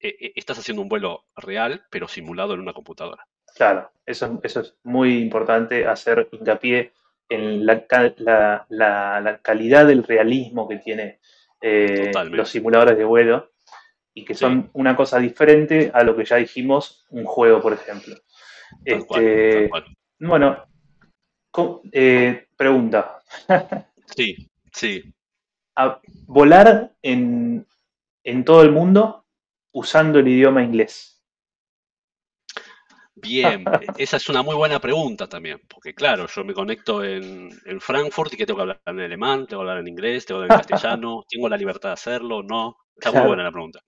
eh, eh, estás haciendo un vuelo real, pero simulado en una computadora. Claro, eso, eso es muy importante, hacer hincapié en la, calidad del realismo que tiene los simuladores de vuelo y que son una cosa diferente a lo que ya dijimos, un juego, por ejemplo. Este, bueno, eh, pregunta. sí, sí. volar en, todo el mundo usando el idioma inglés. Bien, esa es una muy buena pregunta también, porque claro, yo me conecto en, Frankfurt y que tengo que hablar en alemán, tengo que hablar en inglés, tengo que hablar en castellano, tengo la libertad de hacerlo, no. Está muy buena la pregunta.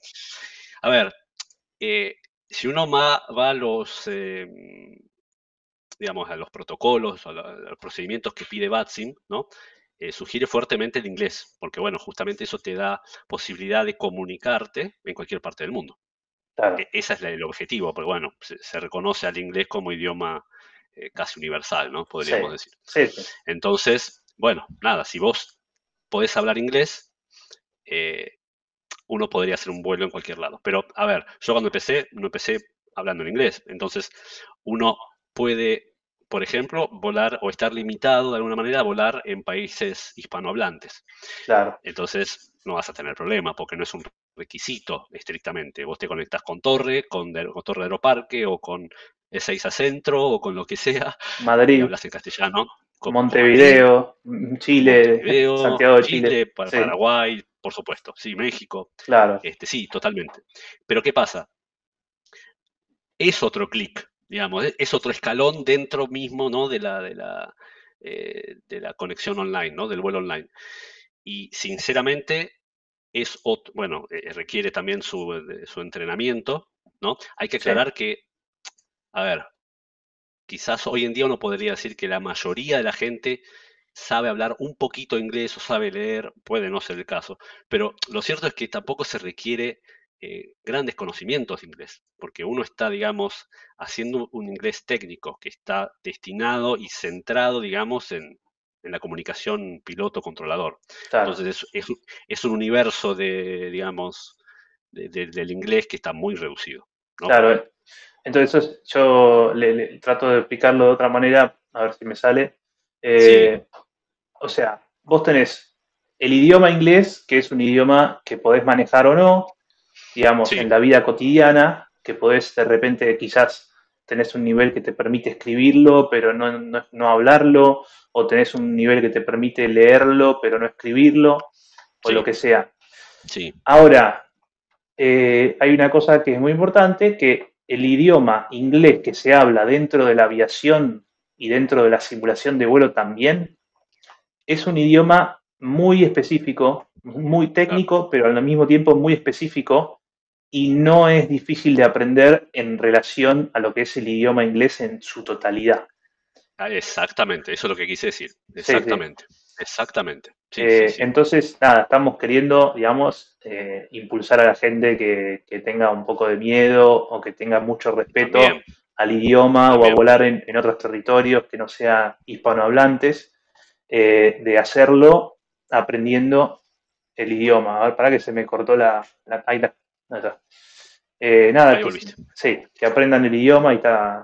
A ver, eh, si uno va, va a los, eh, digamos, a los protocolos, a, los procedimientos que pide BATSIM, ¿no? Eh, sugiere fuertemente el inglés, porque bueno, justamente eso te da posibilidad de comunicarte en cualquier parte del mundo. Claro. E, ese es el objetivo, porque bueno, se, reconoce al inglés como idioma eh, casi universal, ¿no? Podríamos decir. Sí, sí. Entonces, bueno, nada, si vos podés hablar inglés, eh, uno podría hacer un vuelo en cualquier lado. Pero, a ver, yo cuando empecé, no empecé hablando en inglés. Entonces, uno puede por ejemplo, volar o estar limitado de alguna manera a volar en países hispanohablantes. Claro. Entonces no vas a tener problema porque no es un requisito estrictamente. Vos te conectas con Torre, con, Torre de Aeroparque o con E6 Centro o con lo que sea. Madrid. Hablas en castellano. Montevideo, Chile, Santiago de Chile, Paraguay, por supuesto. Sí, México. Claro. Este, sí, totalmente. Pero ¿qué pasa? Es otro clic digamos, e-, es otro escalón dentro mismo ¿no? de, la, de, la, eh, de la conexión online, ¿no? del vuelo online. Y sinceramente, es otro, bueno, eh, requiere también su, su, entrenamiento, ¿no? Hay que aclarar que, a ver, quizás hoy en día uno podría decir que la mayoría de la gente sabe hablar un poquito inglés o sabe leer, puede no ser el caso, pero lo cierto es que tampoco se requiere eh, grandes conocimientos de inglés, porque uno está, digamos, haciendo un inglés técnico que está destinado y centrado, digamos, en, la comunicación piloto-controlador. Entonces es, un universo de, digamos, del inglés que está muy reducido. Claro, entonces yo le, trato de explicarlo de otra manera, a ver si me sale. Eh, o sea, vos tenés el idioma inglés, que es un idioma que podés manejar o no, digamos, en la vida cotidiana, que podés de repente quizás tenés un nivel que te permite escribirlo, pero no, no, hablarlo, o tenés un nivel que te permite leerlo, pero no escribirlo, o lo que sea. Sí. Ahora, eh, hay una cosa que es muy importante, que el idioma inglés que se habla dentro de la aviación y dentro de la simulación de vuelo también, es un idioma muy específico, muy técnico, pero al mismo tiempo muy específico, y no es difícil de aprender en relación a lo que es el idioma inglés en su totalidad. Ah, exactamente, eso es lo que quise decir. Exactamente, exactamente. Eh, entonces, nada, estamos queriendo, digamos, eh, impulsar a la gente que, tenga un poco de miedo o que tenga mucho respeto al idioma o a volar en, otros territorios que no sean hispanohablantes, eh, de hacerlo aprendiendo el idioma. A ver, para que se me cortó la, la, eh, nada, que, sí, que aprendan el idioma y,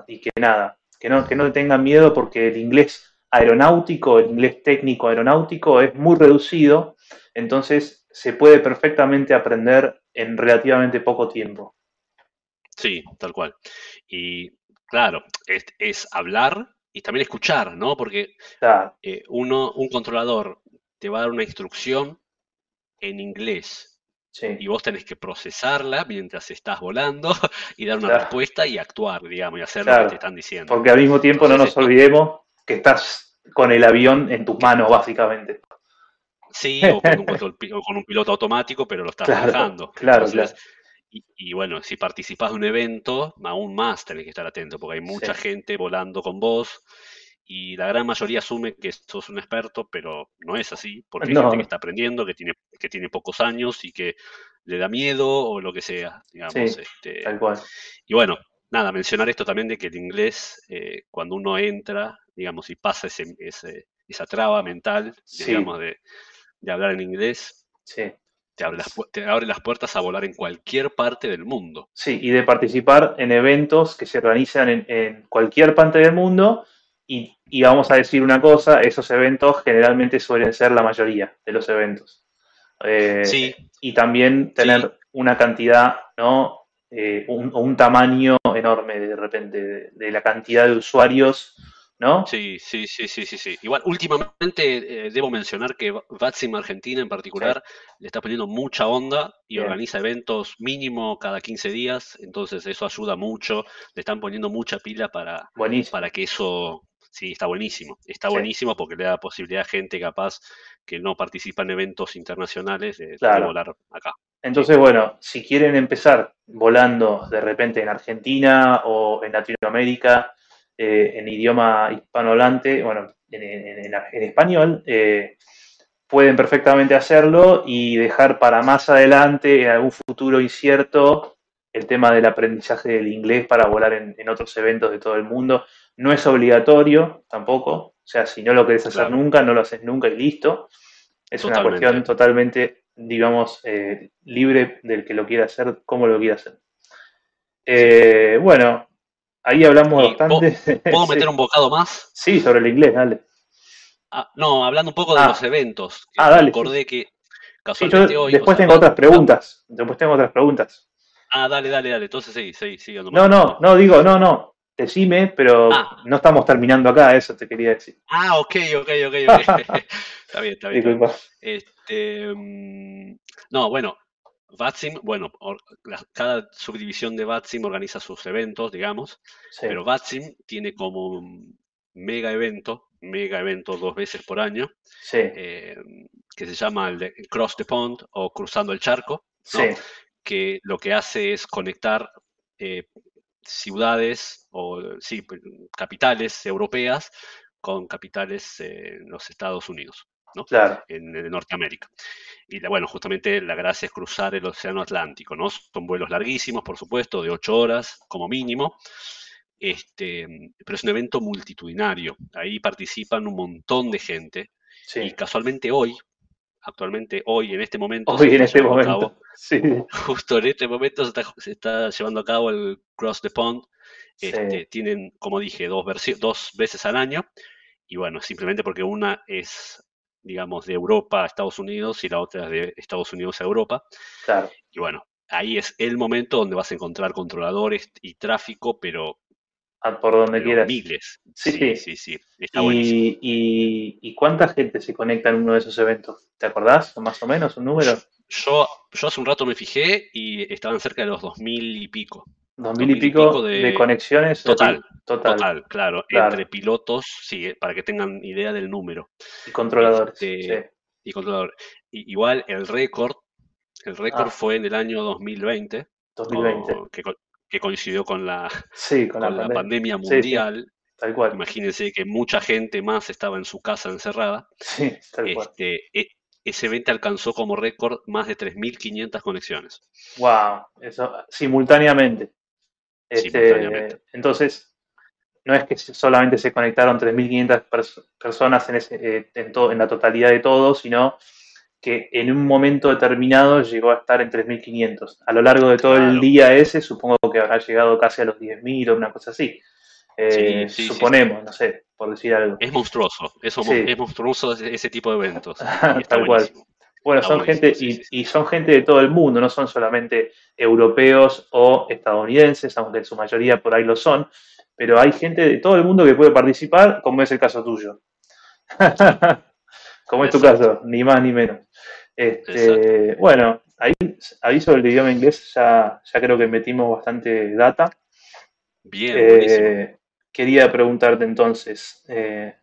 y que nada, que no, que no tengan miedo porque el inglés aeronáutico, el inglés técnico aeronáutico es muy reducido, entonces se puede perfectamente aprender en relativamente poco tiempo. Sí, tal cual. Y claro, es, hablar y también escuchar, ¿no? Porque eh, uno, un controlador te va a dar una instrucción en inglés y vos tenés que procesarla mientras estás volando y dar una respuesta y actuar, digamos, y hacer lo que te están diciendo. Porque al mismo tiempo no nos olvidemos que estás con el avión en tus manos, básicamente. Sí, o con un, piloto automático, pero lo estás manejando. Claro, claro. Y, bueno, si participás de un evento, aún más tenés que estar atento, porque hay mucha gente volando con vos y la gran mayoría asume que sos un experto, pero no es así, porque hay gente que está aprendiendo, que tiene, que tiene pocos años y que le da miedo o lo que sea, digamos. este, tal cual. Y bueno, nada, mencionar esto también de que el inglés, eh, cuando uno entra, digamos, y pasa ese, esa traba mental, digamos, de, de, hablar en inglés, te abre, las, te abre las puertas a volar en cualquier parte del mundo. Sí, y de participar en eventos que se organizan en, en cualquier parte del mundo y, vamos a decir una cosa, esos eventos generalmente suelen ser la mayoría de los eventos. Eh, sí. Y también tener una cantidad, ¿no? Eh, un, un, tamaño enorme de repente de, la cantidad de usuarios, ¿no? Sí, sí, sí, sí, sí, sí. Igual, últimamente eh, debo mencionar que Vatsim Argentina en particular le está poniendo mucha onda y organiza eventos mínimo cada 15 días, entonces eso ayuda mucho, le están poniendo mucha pila para, para que eso Sí, está buenísimo. Está buenísimo porque le da posibilidad a gente capaz que no participa en eventos internacionales de, volar acá. Entonces, bueno, si quieren empezar volando de repente en Argentina o en Latinoamérica, eh, en idioma hispanohablante, bueno, en, español, eh, pueden perfectamente hacerlo y dejar para más adelante, en algún futuro incierto, el tema del aprendizaje del inglés para volar en otros eventos de todo el mundo. No es obligatorio tampoco. O sea, si no lo querés hacer nunca, no lo haces nunca y listo. Es una cuestión totalmente, digamos, eh, libre del que lo quiera hacer, como lo quiera hacer. Eh, bueno, ahí hablamos bastante. ¿Puedo meter un bocado más? Sí, sobre el inglés, dale. Ah, no, hablando un poco de ah. los eventos. ah, dale. Acordé que casualmente hoy. Después tengo otras preguntas. Después tengo otras preguntas. Ah, dale, dale, dale. Entonces sí, sí, sí. No, no, no, digo, no, no decime, pero ah. no estamos terminando acá, eso te quería decir. Ah, ok, ok, ok, está bien, está bien. Este, mm, no, bueno, VATSIM, bueno, cada subdivisión de VATSIM organiza sus eventos, digamos, pero VATSIM tiene como un mega evento, mega evento dos veces por año, eh, que se llama el Cross the Pond o Cruzando el Charco, que lo que hace es conectar eh, ciudades o sí, pues, capitales europeas con capitales en los Estados Unidos, ¿no? Claro. En, Norteamérica. Y bueno, justamente la gracia es cruzar el Océano Atlántico, ¿no? Son vuelos larguísimos, por supuesto, de ocho horas como mínimo. Este, pero es un evento multitudinario. Ahí participan un montón de gente. Y casualmente hoy, actualmente hoy, en este momento. Hoy, en este momento. sí. Justo en este momento se está, llevando a cabo el Cross the Pond. Este, tienen, como dije, dos, dos veces al año. Y bueno, simplemente porque una es, digamos, de Europa a Estados Unidos y la otra es de Estados Unidos a Europa. Claro. Y bueno, ahí es el momento donde vas a encontrar controladores y tráfico, pero por donde quieras. Miles. Sí, sí, sí. Está y, y, cuánta gente se conecta en uno de esos eventos? ¿Te acordás? Más o menos, un número. Yo, yo hace un rato me fijé y estaban cerca de los dos mil y pico. Dos mil y pico, de, conexiones. Total, total, claro, Entre pilotos, sí, para que tengan idea del número. Y controladores. Este, y controladores. igual el récord, el récord ah. fue en el año 2020. 2020 que coincidió con la, con, la, pandemia, mundial. tal cual. Imagínense que mucha gente más estaba en su casa encerrada. Sí, tal cual. Este, e, ese evento alcanzó como récord más de 3.500 conexiones. ¡Wow! Eso, simultáneamente. Este, entonces, no es que solamente se conectaron 3.500 personas en, ese, eh, en, en la totalidad de todo, sino que en un momento determinado llegó a estar en 3.500. A lo largo de todo el día ese, supongo que habrá llegado casi a los 10.000 o una cosa así. Eh, suponemos, no sé, por decir algo. Es monstruoso, es, es monstruoso ese, tipo de eventos. Tal cual. Bueno, son gente, y, son gente de todo el mundo, no son solamente europeos o estadounidenses, aunque en su mayoría por ahí lo son, pero hay gente de todo el mundo que puede participar, como es el caso tuyo. como es tu caso, ni más ni menos. Este, bueno, ahí, ahí sobre el idioma inglés ya, ya creo que metimos bastante data. Bien, eh, Quería preguntarte entonces, eh,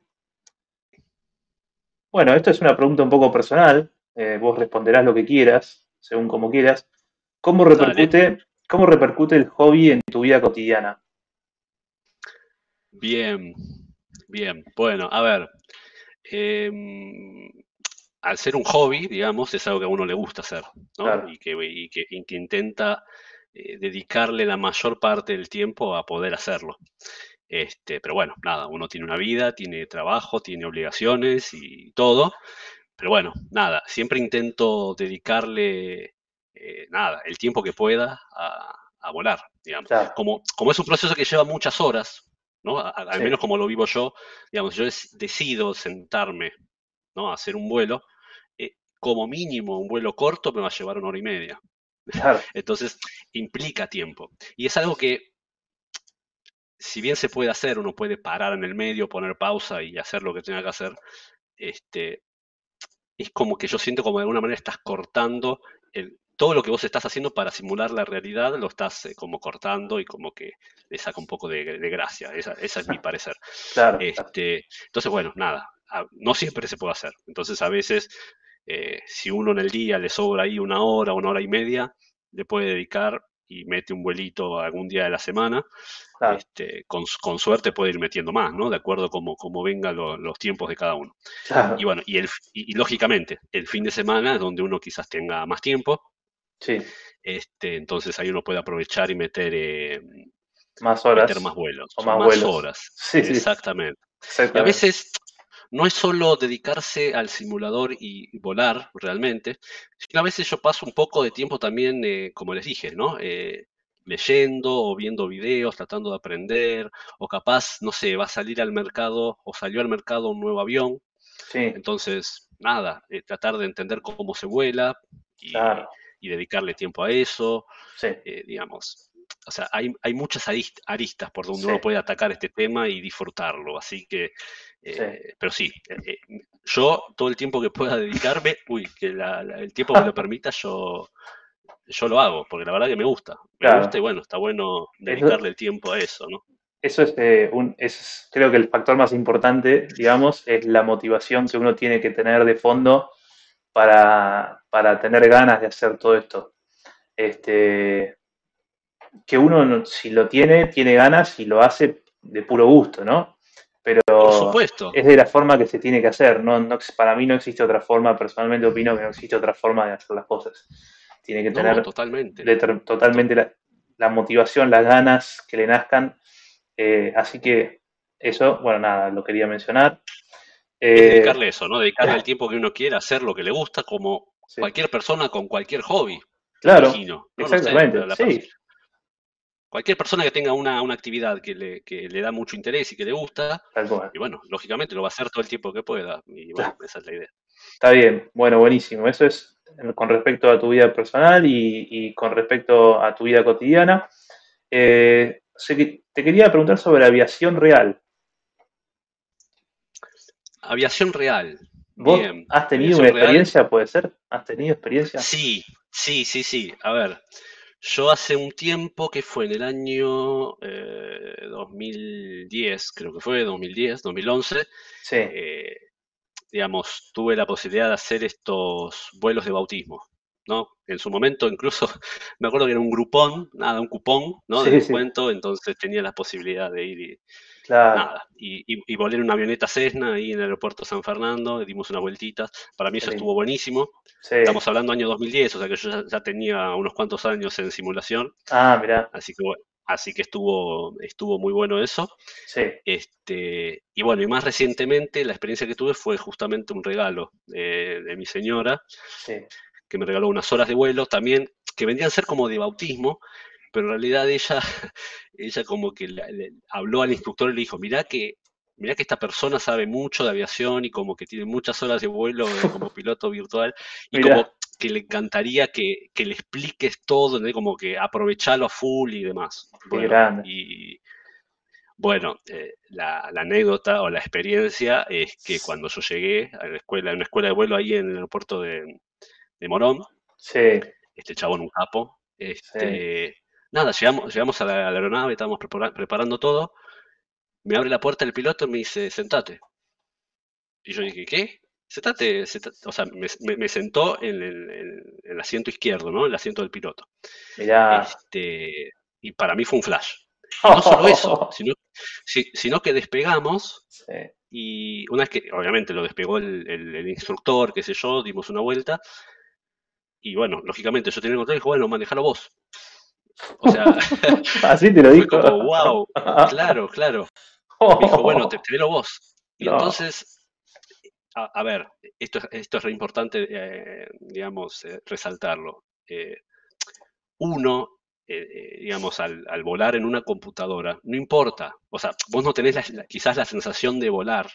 bueno, esto es una pregunta un poco personal, eh, vos responderás lo que quieras, según como quieras. ¿Cómo repercute, ¿Cómo repercute el hobby en tu vida cotidiana? Bien, bien. Bueno, a ver, em, al ser un hobby, digamos, es algo que a uno le gusta hacer, ¿no? Y, que, intenta eh, dedicarle la mayor parte del tiempo a poder hacerlo. Este, pero bueno, nada, uno tiene una vida, tiene trabajo, tiene obligaciones y todo. Pero bueno, nada, siempre intento dedicarle, eh, nada, el tiempo que pueda a, volar, digamos. Como, como es un proceso que lleva muchas horas, ¿no? al menos como lo vivo yo, digamos, yo decido sentarme, ¿no? A hacer un vuelo, eh, como mínimo un vuelo corto me va a llevar una hora y media. Entonces, implica tiempo. Y es algo que si bien se puede hacer, uno puede parar en el medio, poner pausa y hacer lo que tenga que hacer, este, es como que yo siento como de alguna manera estás cortando todo lo que vos estás haciendo para simular la realidad, lo estás eh, como cortando y como que le saca un poco de, gracia. Esa, es mi parecer. Este, entonces, bueno, nada, no siempre se puede hacer. Entonces, a veces, eh, si uno en el día le sobra ahí una hora, una hora y media, le puede dedicar y mete un vuelito algún día de la semana, este, con, suerte puede ir metiendo más, ¿no? De acuerdo como, como vengan los tiempos de cada uno. Y bueno, y, el, y, lógicamente, el fin de semana es donde uno quizás tenga más tiempo. Sí. Este, entonces ahí uno puede aprovechar y meter, eh, más horas. Meter más vuelos. O más, horas. Sí, Exactamente. Y a veces no es solo dedicarse al simulador y, volar realmente, sino a veces yo paso un poco de tiempo también, eh, como les dije, ¿no? Eh, leyendo o viendo videos, tratando de aprender, o capaz, no sé, va a salir al mercado o salió al mercado un nuevo avión. Sí. Entonces, nada, eh, tratar de entender cómo se vuela y, dedicarle tiempo a eso, sí. digamos. O sea, hay, hay muchas aristas por donde uno puede atacar este tema y disfrutarlo. Así que eh, pero sí, eh, eh, yo todo el tiempo que pueda dedicarme, uy, que el tiempo que lo permita, yo, yo lo hago, porque la verdad que me gusta. Me gusta y bueno, está bueno dedicarle el tiempo a eso, ¿no? Eso es, un, es, creo que el factor más importante, digamos, es la motivación que uno tiene que tener de fondo para, para tener ganas de hacer todo esto. Este, que uno, si lo tiene, tiene ganas y lo hace de puro gusto, ¿no? pero es de la forma que se tiene que hacer. No, para mí no existe otra forma, personalmente opino que no existe otra forma de hacer las cosas. Tiene que tener totalmente, totalmente la, motivación, las ganas que le nazcan. Eh, así que eso, bueno, nada, lo quería mencionar. Eh, dedicarle eso, ¿no? Dedicarle el tiempo que uno quiera, hacer lo que le gusta, como cualquier persona con cualquier hobby. Claro, exactamente. sí cualquier persona que tenga una, actividad que le, que le, da mucho interés y que le gusta, y bueno, lógicamente lo va a hacer todo el tiempo que pueda. Y bueno, esa es la idea. Está bien, bueno, buenísimo. Eso es con respecto a tu vida personal y, con respecto a tu vida cotidiana. Eh, te quería preguntar sobre aviación real. Aviación real. ¿Vos has tenido una experiencia, puede ser? ¿Has tenido experiencia? Sí, sí, sí, sí. A ver, yo hace un tiempo, que fue en el año 2010, eh, creo que fue, 2010, 2011, eh, digamos, tuve la posibilidad de hacer estos vuelos de bautismo, ¿no? En su momento incluso, me acuerdo que era un grupón, nada, un cupón, ¿no? De descuento, entonces tenía la posibilidad de ir y, Nada. Y, y, volé en una avioneta Cessna ahí en el aeropuerto San Fernando, dimos unas vueltitas. Para mí eso estuvo buenísimo. Estamos hablando año 2010, o sea que yo ya, tenía unos cuantos años en simulación. Ah, mira. Así que así que estuvo, estuvo muy bueno eso. Sí. Este, y bueno, y más recientemente la experiencia que tuve fue justamente un regalo de, de mi señora, que me regaló unas horas de vuelo también, que vendrían a ser como de bautismo, pero en realidad ella, ella como que le, habló al instructor y le dijo, mirá que, mirá que esta persona sabe mucho de aviación y como que tiene muchas horas de vuelo como piloto virtual y como que le encantaría que, le expliques todo, como que aprovecharlo a full y demás. Bueno, y bueno, eh, la, anécdota o la experiencia es que cuando yo llegué a la escuela, a una escuela de vuelo ahí en el aeropuerto de, de Morón, sí este chabón un capo. Este, Nada, llegamos, llegamos a la, aeronave, estábamos preparando todo, me abre la puerta el piloto y me dice, sentate. Y yo dije, ¿qué? Sentate, o sea, me, sentó en el, asiento izquierdo, ¿no? El asiento del piloto. Este, y para mí fue un flash. no solo eso, sino, que despegamos y una vez que, obviamente, lo despegó el, instructor, qué sé yo, dimos una vuelta. Y bueno, lógicamente yo tenía el control y dije, bueno, manejalo vos. O sea, así te lo dijo. Como, wow, claro, claro. dijo, bueno, te, te vos. Y entonces, a, ver, esto, esto es re importante, eh, digamos, eh, resaltarlo. Eh, uno, digamos, al, volar en una computadora, no importa. O sea, vos no tenés quizás la sensación de volar,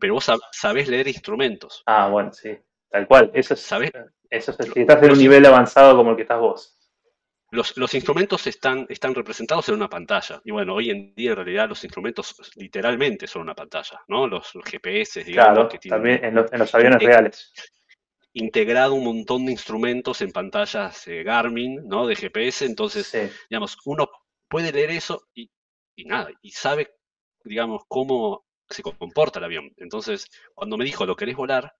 pero vos sabés leer instrumentos. Ah, bueno, sí, tal cual. Eso es, ¿Sabés? Eso es, si estás en un nivel avanzado como el que estás vos. Los, instrumentos están, están representados en una pantalla. Y bueno, hoy en día en realidad los instrumentos literalmente son una pantalla, ¿no? Los, GPS, digamos. Claro, que tienen, también en los, aviones reales. Integrado un montón de instrumentos en pantallas Garmin, ¿no? De GPS. Entonces, digamos, uno puede leer eso y, y nada, y sabe, digamos, cómo se comporta el avión. Entonces, cuando me dijo, ¿lo querés volar?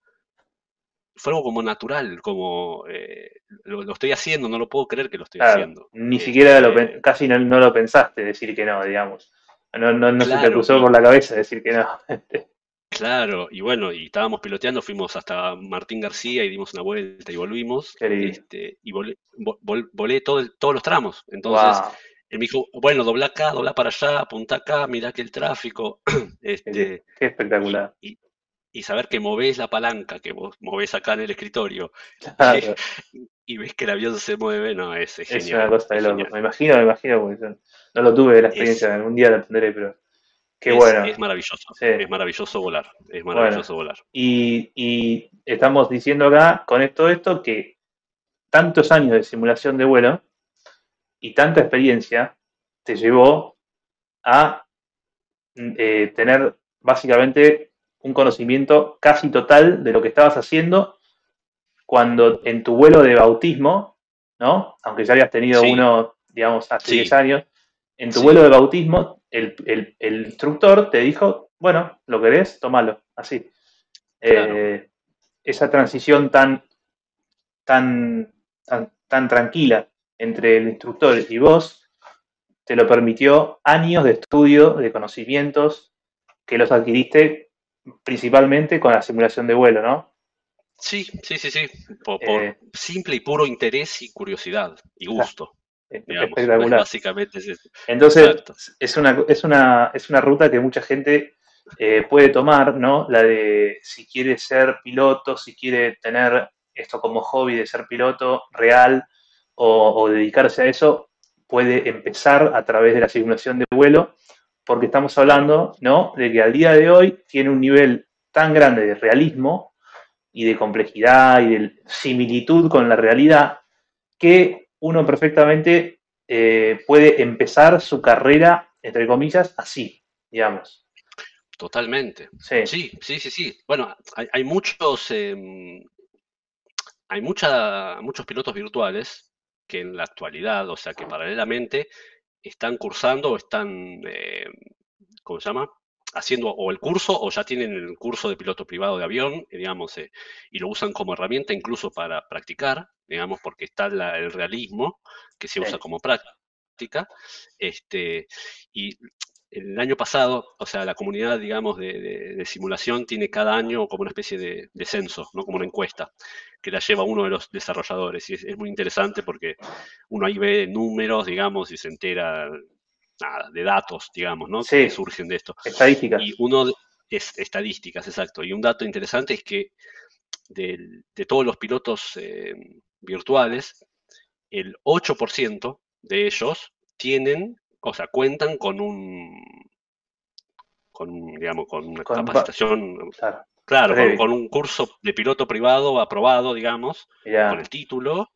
Fue algo como natural, como eh, lo, estoy haciendo, no lo puedo creer que lo estoy haciendo. Ni siquiera lo, eh, casi no, lo pensaste decir que no, digamos. No, no, se te cruzó por la cabeza decir que no. claro, y bueno, y estábamos piloteando, fuimos hasta Martín García y dimos una vuelta y volvimos. Este, y volé, volé todos los tramos. Entonces, él me dijo, bueno, dobla acá, dobla para allá, apunta acá, mira que el tráfico. este, qué, espectacular y saber que movés la palanca que vos movés acá en el escritorio y, ves que el avión se mueve, no, es, genial. Es una cosa de loco. Me imagino, me imagino, porque no lo tuve la experiencia, algún día la tendré, pero qué bueno. Es maravilloso, es maravilloso volar, es maravilloso volar. Y, y, estamos diciendo acá, con esto, esto, que tantos años de simulación de vuelo y tanta experiencia te llevó a eh, tener básicamente un conocimiento casi total de lo que estabas haciendo cuando en tu vuelo de bautismo, ¿no? Aunque ya habías tenido uno, digamos, hace 10 años, en tu vuelo de bautismo, el, instructor te dijo, bueno, lo querés, tómalo, así. Eh, esa transición tan, tan, tan, tan tranquila entre el instructor y vos te lo permitió años de estudio, de conocimientos que los adquiriste principalmente con la simulación de vuelo, ¿no? Sí, sí, sí, sí, por, eh, simple y puro interés y curiosidad y gusto. espectacular. Básicamente es eso. Entonces, es una, es, una, es una ruta que mucha gente eh, puede tomar, ¿no? La de si quiere ser piloto, si quiere tener esto como hobby de ser piloto real o, o dedicarse a eso, puede empezar a través de la simulación de vuelo porque estamos hablando ¿no? de que al día de hoy tiene un nivel tan grande de realismo y de complejidad y de similitud con la realidad que uno perfectamente eh, puede empezar su carrera, entre comillas, así, digamos. Totalmente. Sí, sí, sí, sí. Bueno, hay, muchos, em, hay mucha, muchos pilotos virtuales que en la actualidad, o sea, que paralelamente están cursando o están, eh, ¿cómo se llama? Haciendo o el curso o ya tienen el curso de piloto privado de avión, digamos, eh, y lo usan como herramienta incluso para practicar, digamos, porque está el realismo que se usa como práctica. Este, y el año pasado, o sea, la comunidad, digamos, de, simulación tiene cada año como una especie de, censo, ¿no? Como una encuesta que la lleva uno de los desarrolladores. Y es, muy interesante porque uno ahí ve números, digamos, y se entera nada, de datos, digamos, ¿no? Que surgen de esto. Estadísticas. Y uno es estadísticas, exacto. Y un dato interesante es que de, todos los pilotos eh, virtuales, el 8% de ellos tienen o sea, cuentan con un, con, digamos, con una capacitación, claro, con, un curso de piloto privado aprobado, digamos, con el título.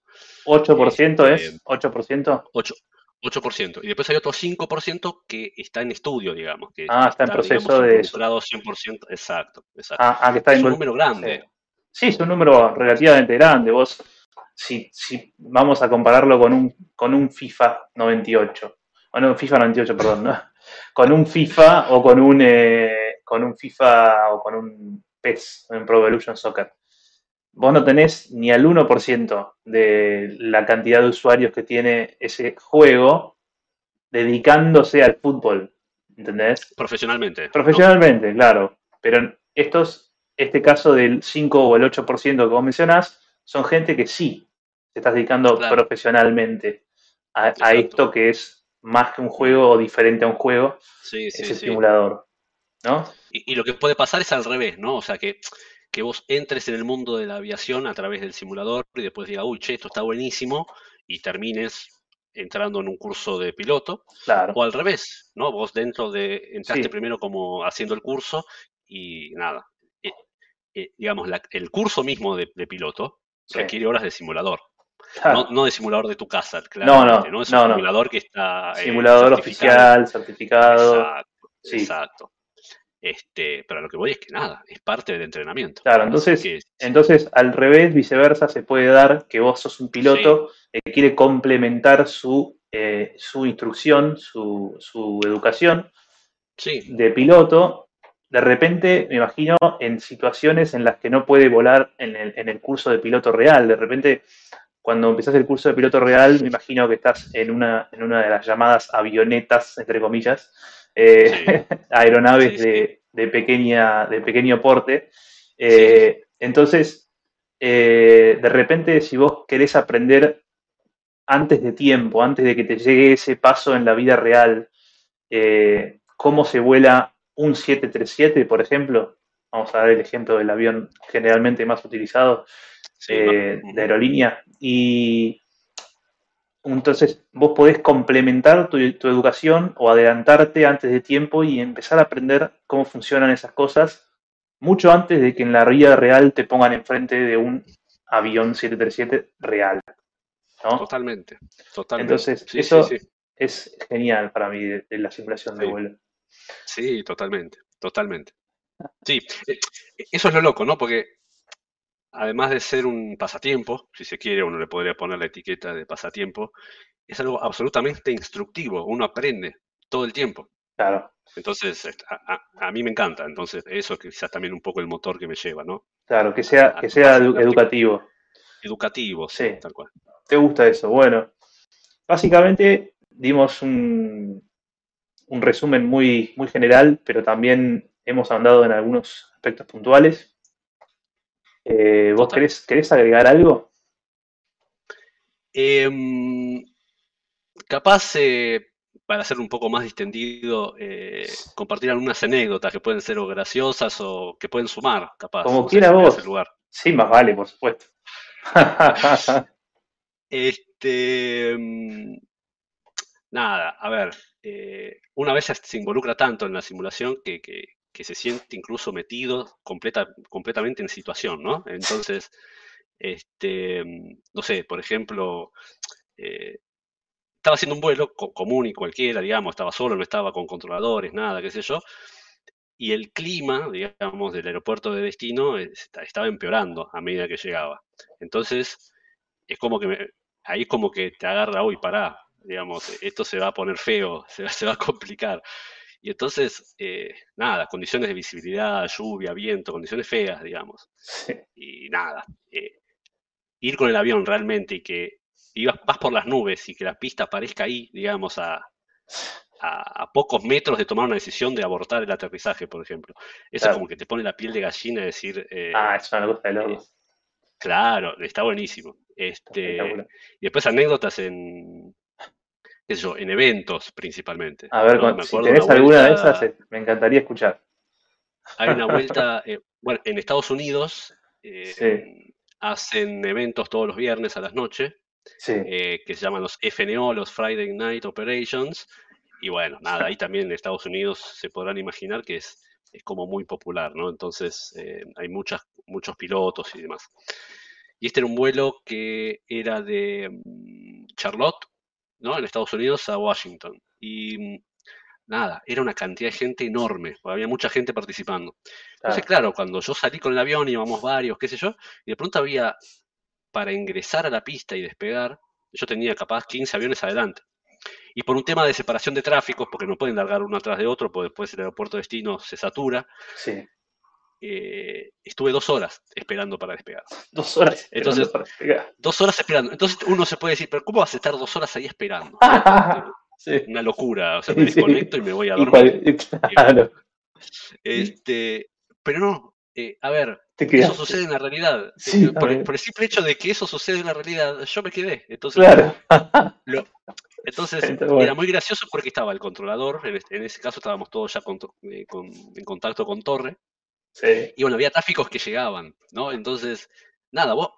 8% es, 8%. 8, 8%. Y después hay otro 5% que está en estudio, digamos. Que ah, está, en proceso de... 100%, exacto, exacto. Ah, ah, que está es un número grande. Sí. sí. es un número relativamente grande. Vos si, si vamos a compararlo con un, con un FIFA 98, o no, FIFA 98, perdón, ¿no? con un FIFA o con un, eh, con un FIFA o con un PES, en Pro Evolution Soccer. Vos no tenés ni al 1% de la cantidad de usuarios que tiene ese juego dedicándose al fútbol, ¿entendés? Profesionalmente. Profesionalmente, claro. Pero estos, este caso del 5 o el 8% que vos mencionás, son gente que sí se está dedicando profesionalmente a, esto que es más que un juego o diferente a un juego, sí, ese simulador. ¿no? Y, lo que puede pasar es al revés, ¿no? O sea, que, que vos entres en el mundo de la aviación a través del simulador y después diga, uy, che, esto está buenísimo, y termines entrando en un curso de piloto. Claro. O al revés, ¿no? Vos dentro de, entraste primero como haciendo el curso y nada. Eh, eh, digamos, el curso mismo de, piloto requiere horas de simulador. No, de simulador de tu casa, claro. No, no, Es un simulador que está. Eh, simulador oficial, certificado. Exacto. Exacto. Este, pero lo que voy es que nada, es parte del entrenamiento. Claro, entonces, entonces al revés, viceversa, se puede dar que vos sos un piloto que quiere complementar su, eh, su instrucción, su, su educación de piloto. De repente, me imagino, en situaciones en las que no puede volar en el, en el curso de piloto real. De repente, cuando empezás el curso de piloto real, me imagino que estás en una, en una de las llamadas avionetas, entre comillas, eh, aeronaves De, pequeña, de pequeño porte. Eh, entonces, eh, de repente, si vos querés aprender antes de tiempo, antes de que te llegue ese paso en la vida real, cómo se vuela un 737, por ejemplo, vamos a dar el ejemplo del avión generalmente más utilizado de aerolínea, y entonces, vos podés complementar tu, educación o adelantarte antes de tiempo y empezar a aprender cómo funcionan esas cosas mucho antes de que en la vida real te pongan enfrente de un avión 737 real. Totalmente, totalmente. Entonces, eso es genial para mí de, la simulación de vuelo. Sí, totalmente, totalmente. Sí, eh, eso es lo loco, ¿no? Porque además de ser un pasatiempo, si se quiere, uno le podría poner la etiqueta de pasatiempo, es algo absolutamente instructivo, uno aprende todo el tiempo. Claro. Entonces, a, mí me encanta, entonces eso es quizás también un poco el motor que me lleva, ¿no? Claro, que sea, que sea educativo. Educativo, sí, tal cual. ¿Te gusta eso? Bueno, básicamente dimos un, un resumen muy, muy general, pero también hemos andado en algunos aspectos puntuales. Eh, ¿Vos querés, agregar algo? Em, capaz, eh, para ser un poco más distendido, eh, compartir algunas anécdotas que pueden ser o graciosas o que pueden sumar, capaz. Como quiera vos. Lugar. Sí, más vale, por supuesto. este, em, nada, a ver, una vez se involucra tanto en la simulación que, que se siente incluso metido completa, completamente en situación, ¿no? Entonces, este, no sé, por ejemplo, eh, estaba haciendo un vuelo común y cualquiera, digamos, estaba solo, no estaba con controladores, nada, qué sé yo, y el clima, digamos, del aeropuerto de destino estaba empeorando a medida que llegaba. Entonces, es como que ahí es como que te agarra, uy, pará, digamos, esto se va a poner feo, se, se va a complicar. Y entonces, eh, nada, condiciones de visibilidad, lluvia, viento, condiciones feas, digamos. Y nada, eh, ir con el avión realmente y que ibas, vas por las nubes y que la pista aparezca ahí, digamos, a, pocos metros de tomar una decisión de abortar el aterrizaje, por ejemplo. Eso es como que te pone la piel de gallina decir... Eh, ah, eso me gusta de Claro, está buenísimo. Este, y después anécdotas en, en eventos principamente. A ver, si tenés alguna de esas, eh, me encantaría escuchar. Hay una vuelta, eh, bueno, en Estados Unidos eh, hacen eventos todos los viernes a las noches, que se llaman los FNO, los Friday Night Operations, y bueno, nada, ahí también en Estados Unidos se podrán imaginar que es, es como muy popular, ¿no? Entonces hay muchas, muchos pilotos y demás. Y este era un vuelo que era de mm, Charlotte ¿no? En Estados Unidos a Washington. Y mm, nada, era una cantidad de gente enorme, había mucha gente participando. Entonces, claro, cuando yo salí con el avión, íbamos varios, qué sé yo, y de pronto había para ingresar a la pista y despegar, yo tenía capaz 15 aviones adelante. Y por un tema de separación de tráficos, porque no pueden largar uno atrás de otro, porque después el aeropuerto de destino se satura, Sí. Eh, estuve dos horas esperando para despegar. Dos horas. Entonces- esperando para despegar. Dos horas esperando. Entonces uno se puede decir, pero ¿cómo vas a estar dos horas ahí esperando? Sí. Una locura. O sea, me Sí. desconecto y me voy a dormir. claro, Este, pero no, eh, a ver, eso sucede en la realidad. Sí, Eh, por, el, por el simple hecho de que eso sucede en la realidad, yo me quedé. Entonces, Claro. entonces bueno. era muy gracioso porque estaba el controlador, en, este- en ese caso estábamos todos ya con eh, con- en contacto con Torre, Sí. y bueno, había tráficos que llegaban, ¿no? Entonces, nada, vos,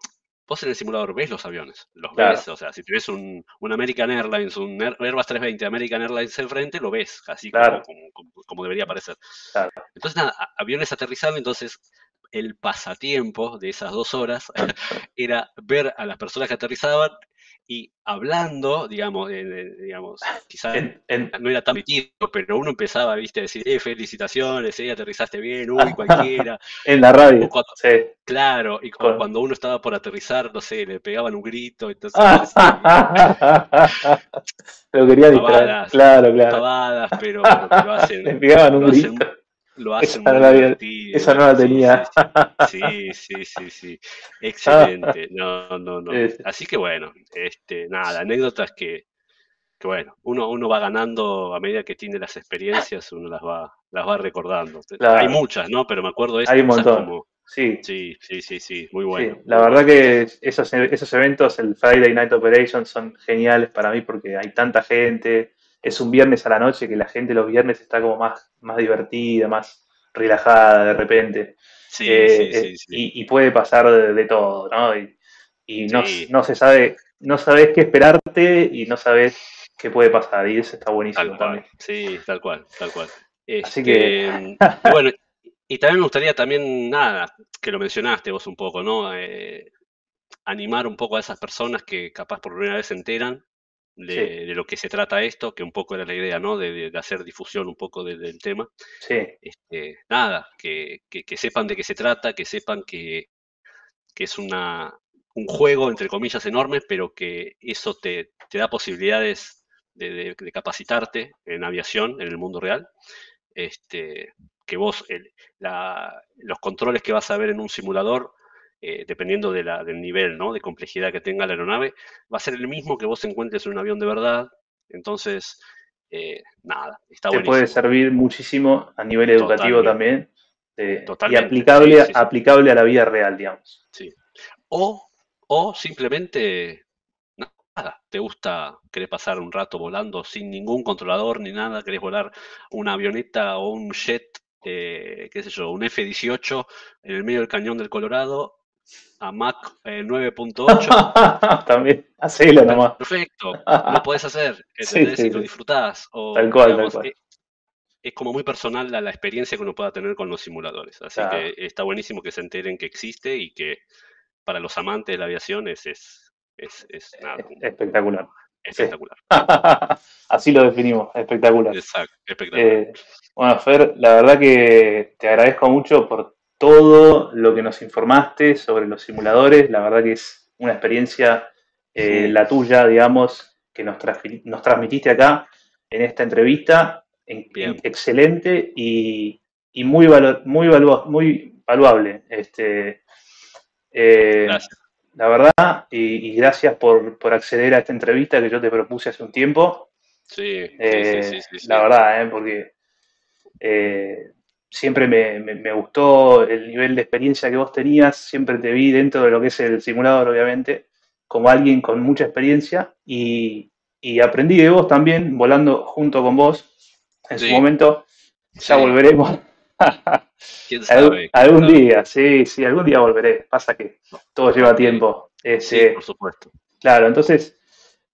vos en el simulador ves los aviones, los Claro. ves, o sea, si tenés un, un American Airlines, un Air- Airbus 320 American Airlines enfrente, lo ves, así como- Claro. como, como- como debería parecer. Claro. Entonces, nada, aviones aterrizando, entonces el pasatiempo de esas dos horas era ver a las personas que aterrizaban y hablando, digamos, eh, digamos, quizás En- en- no era tan metido, pero uno empezaba, viste, a decir, eh, felicitaciones, eh, aterrizaste bien, uy, cualquiera. en la radio. O cuando- Sí. Claro, y cuando uno estaba por aterrizar, no sé, le pegaban un grito, entonces Lo quería distraer. Claro, claro. pero, pero hacen, Le pegaban un hacen, grito. Lo hacen Esa muy no divertido. Esa no la tenía. Sí, sí, sí, sí. Excelente. No, no, no. Sí, sí. Así que bueno, este, nada, anécdotas que, que bueno, uno, uno va ganando a medida que tiene las experiencias, uno las va, las va recordando. Claro. Hay muchas, ¿no? Pero me acuerdo de Hay un esas montón. como, Sí. sí, sí, sí, sí, muy Sí, bueno. la verdad que esos, esos eventos, el Friday Night Operation, son geniales para mí porque hay tanta gente. Es un viernes a la noche que la gente los viernes está como más, más divertida, más relajada de repente. Sí, Eh, sí, eh, sí, sí. Y, y puede pasar de, de todo, ¿no? Y, y no, no se sabe, no sabes qué esperarte y no sabes qué puede pasar. Y eso está buenísimo Tal cual, también. sí, tal cual, tal cual. Así que- Este, y bueno, y también me gustaría también, nada, que lo mencionaste vos un poco, ¿no? Eh, animar un poco a esas personas que capaz por primera vez se enteran de, Sí. de lo que se trata esto, que un poco era la idea, ¿no? De, de- hacer difusión un poco de- del tema. Sí, Este, nada, que, que- que sepan de qué se trata, que sepan que, que es una, un juego, entre comillas, enorme, pero que eso te, te da posibilidades de, de- de capacitarte en aviación, en el mundo real. Este, que vos, el- la- los controles que vas a ver en un simulador, eh, dependiendo de la- del nivel ¿no? de complejidad que tenga la aeronave, va a ser el mismo que vos encuentres en un avión de verdad. Entonces, eh, nada, está te buenísimo. puede servir muchísimo a nivel educativo Totalmente. también. eh, y aplicable, sí, sí, sí. aplicable a la vida real, digamos. Sí. O, o simplemente nada, te gusta, querés pasar un rato volando sin ningún controlador ni nada, querés volar una avioneta o un jet, eh, qué sé yo, un F-18 en el medio del cañón del Colorado a Mach eh, 9.8. también, hacelo nomás. Perfecto, lo podés hacer, ¿entendés? sí, y lo disfrutás. O, Tal cual, tal cual. Es, es como muy personal la, la experiencia que uno pueda tener con los simuladores. Así Claro. que está buenísimo que se enteren que existe y que para los amantes de la aviación es, es, es, es nada, Es- Espectacular. espectacular. Así lo definimos, espectacular. Exacto, espectacular. Eh, bueno, Fer, la verdad que te agradezco mucho por todo lo que nos informaste sobre los simuladores. La verdad que es una experiencia, eh, Sí. la tuya, digamos, que nos, nos transmitiste acá en esta entrevista. En- Bien. excelente y, y muy, valo- muy, valu- muy valuable. Este, eh, Gracias. La verdad, y, y gracias por, por acceder a esta entrevista que yo te propuse hace un tiempo. Sí, sí, Eh, sí, sí, sí. La verdad, ¿eh? porque eh, siempre me, me- me gustó el nivel de experiencia que vos tenías, siempre te vi dentro de lo que es el simulador, obviamente, como alguien con mucha experiencia y, y aprendí de vos también, volando junto con vos. En su momento ya Sí. volveremos. ¿Quién Algún, sabe? ¿Quién algún día, sí, sí, algún día volveré. Pasa que todo lleva tiempo. Sí, Este, por supuesto. Claro, entonces,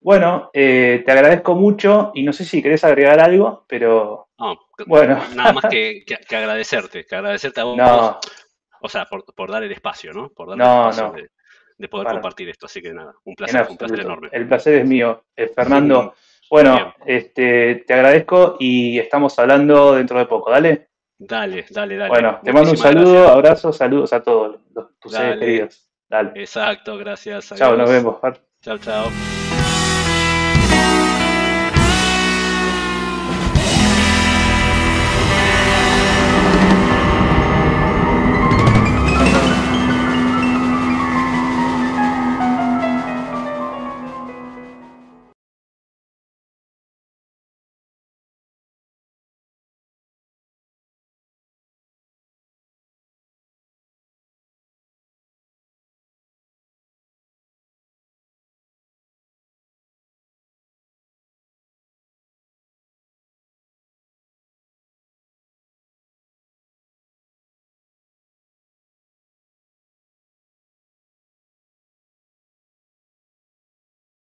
bueno, eh, te agradezco mucho y no sé si querés agregar algo, pero No, bueno, nada más que, que- que agradecerte, que agradecerte a vos, no, o sea, por, por dar el espacio, ¿no? Por dar No, el espacio de, de poder compartir esto. Así que nada, un placer, un placer enorme. El placer es mío. Eh, Fernando, bueno, este, te agradezco y estamos hablando dentro de poco, ¿dale? Dale, dale, dale. Bueno, te mando un saludo, gracias. abrazo, saludos a todos los, tus seres Dale. queridos. Dale. Exacto, gracias. Chao, nos vemos. Chao, chao.